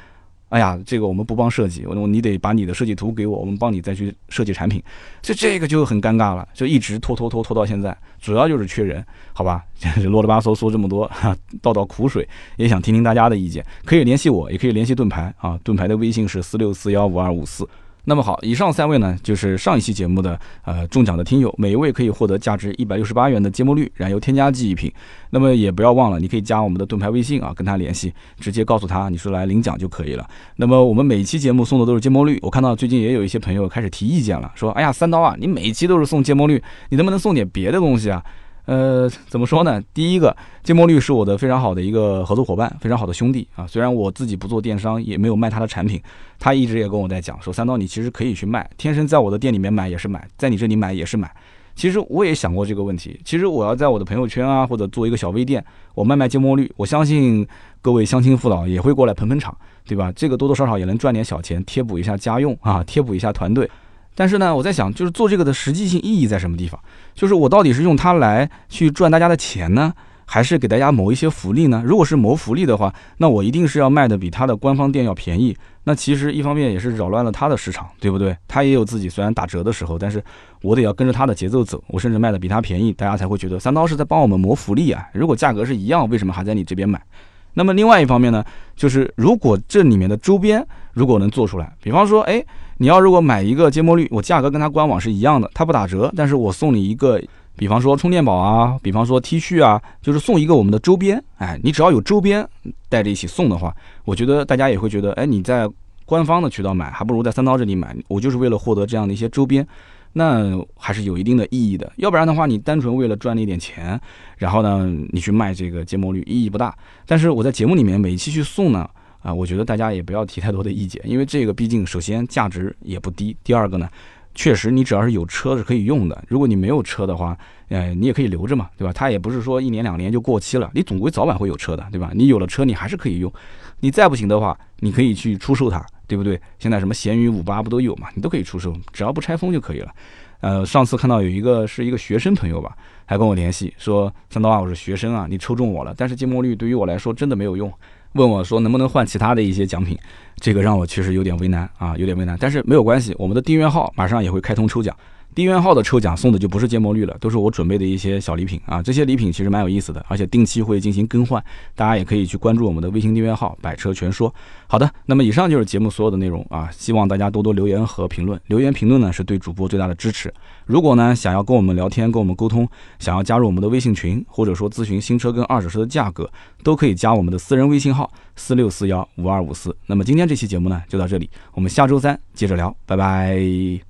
哎呀，这个我们不帮设计，我你得把你的设计图给我，我们帮你再去设计产品，所以这个就很尴尬了，就一直拖拖拖拖到现在，主要就是缺人，好吧？啰里吧嗦说这么多，倒倒苦水，也想听听大家的意见，可以联系我，也可以联系盾牌啊，盾牌的微信是四六四幺五二五四。那么好，以上三位呢，就是上一期节目的呃中奖的听友，每一位可以获得价值一百六十八元的芥末绿燃油添加剂一瓶。那么也不要忘了，你可以加我们的盾牌微信啊，跟他联系，直接告诉他你是来领奖就可以了。那么我们每一期节目送的都是芥末绿，我看到最近也有一些朋友开始提意见了，说哎呀三刀啊，你每一期都是送芥末绿，你能不能送点别的东西啊？呃，怎么说呢？第一个，芥末绿是我的非常好的一个合作伙伴，非常好的兄弟啊。虽然我自己不做电商，也没有卖他的产品，他一直也跟我在讲说，三刀你其实可以去卖，天生在我的店里面买也是买，在你这里买也是买。其实我也想过这个问题。其实我要在我的朋友圈啊，或者做一个小微店，我卖卖芥末绿，我相信各位乡亲父老也会过来捧捧场，对吧？这个多多少少也能赚点小钱，贴补一下家用啊，贴补一下团队。但是呢，我在想，就是做这个的实际性意义在什么地方？就是我到底是用它来去赚大家的钱呢，还是给大家谋一些福利呢？如果是谋福利的话，那我一定是要卖的比他的官方店要便宜。那其实一方面也是扰乱了他的市场，对不对？他也有自己虽然打折的时候，但是我得要跟着他的节奏走，我甚至卖的比他便宜，大家才会觉得三刀是在帮我们谋福利啊。如果价格是一样，为什么还在你这边买？那么另外一方面呢，就是如果这里面的周边如果能做出来，比方说，哎，你要如果买一个芥末绿，我价格跟它官网是一样的，它不打折，但是我送你一个，比方说充电宝啊，比方说 T 恤啊，就是送一个我们的周边，哎，你只要有周边带着一起送的话，我觉得大家也会觉得，哎，你在官方的渠道买，还不如在三刀这里买，我就是为了获得这样的一些周边。那还是有一定的意义的，要不然的话，你单纯为了赚那点钱，然后呢，你去卖这个芥末绿，意义不大。但是我在节目里面每一期去送呢，啊，我觉得大家也不要提太多的意见，因为这个毕竟首先价值也不低，第二个呢，确实你只要是有车是可以用的。如果你没有车的话，呃，你也可以留着嘛，对吧？它也不是说一年两年就过期了，你总归早晚会有车的，对吧？你有了车，你还是可以用。你再不行的话，你可以去出售它。对不对？现在什么闲鱼五八不都有嘛？你都可以出售，只要不拆封就可以了。呃，上次看到有一个是一个学生朋友吧，还跟我联系说：“三刀啊，我是学生啊，你抽中我了，但是芥末绿对于我来说真的没有用。”问我说能不能换其他的一些奖品，这个让我确实有点为难啊，有点为难。但是没有关系，我们的订阅号马上也会开通抽奖。订阅号的抽奖送的就不是芥末绿了，都是我准备的一些小礼品啊。这些礼品其实蛮有意思的，而且定期会进行更换，大家也可以去关注我们的微信订阅号“百车全说”。好的，那么以上就是节目所有的内容啊，希望大家多多留言和评论，留言评论呢是对主播最大的支持。如果呢想要跟我们聊天、跟我们沟通，想要加入我们的微信群，或者说咨询新车跟二手车的价格，都可以加我们的私人微信号四六四幺五二五四。那么今天这期节目呢就到这里，我们下周三接着聊，拜拜。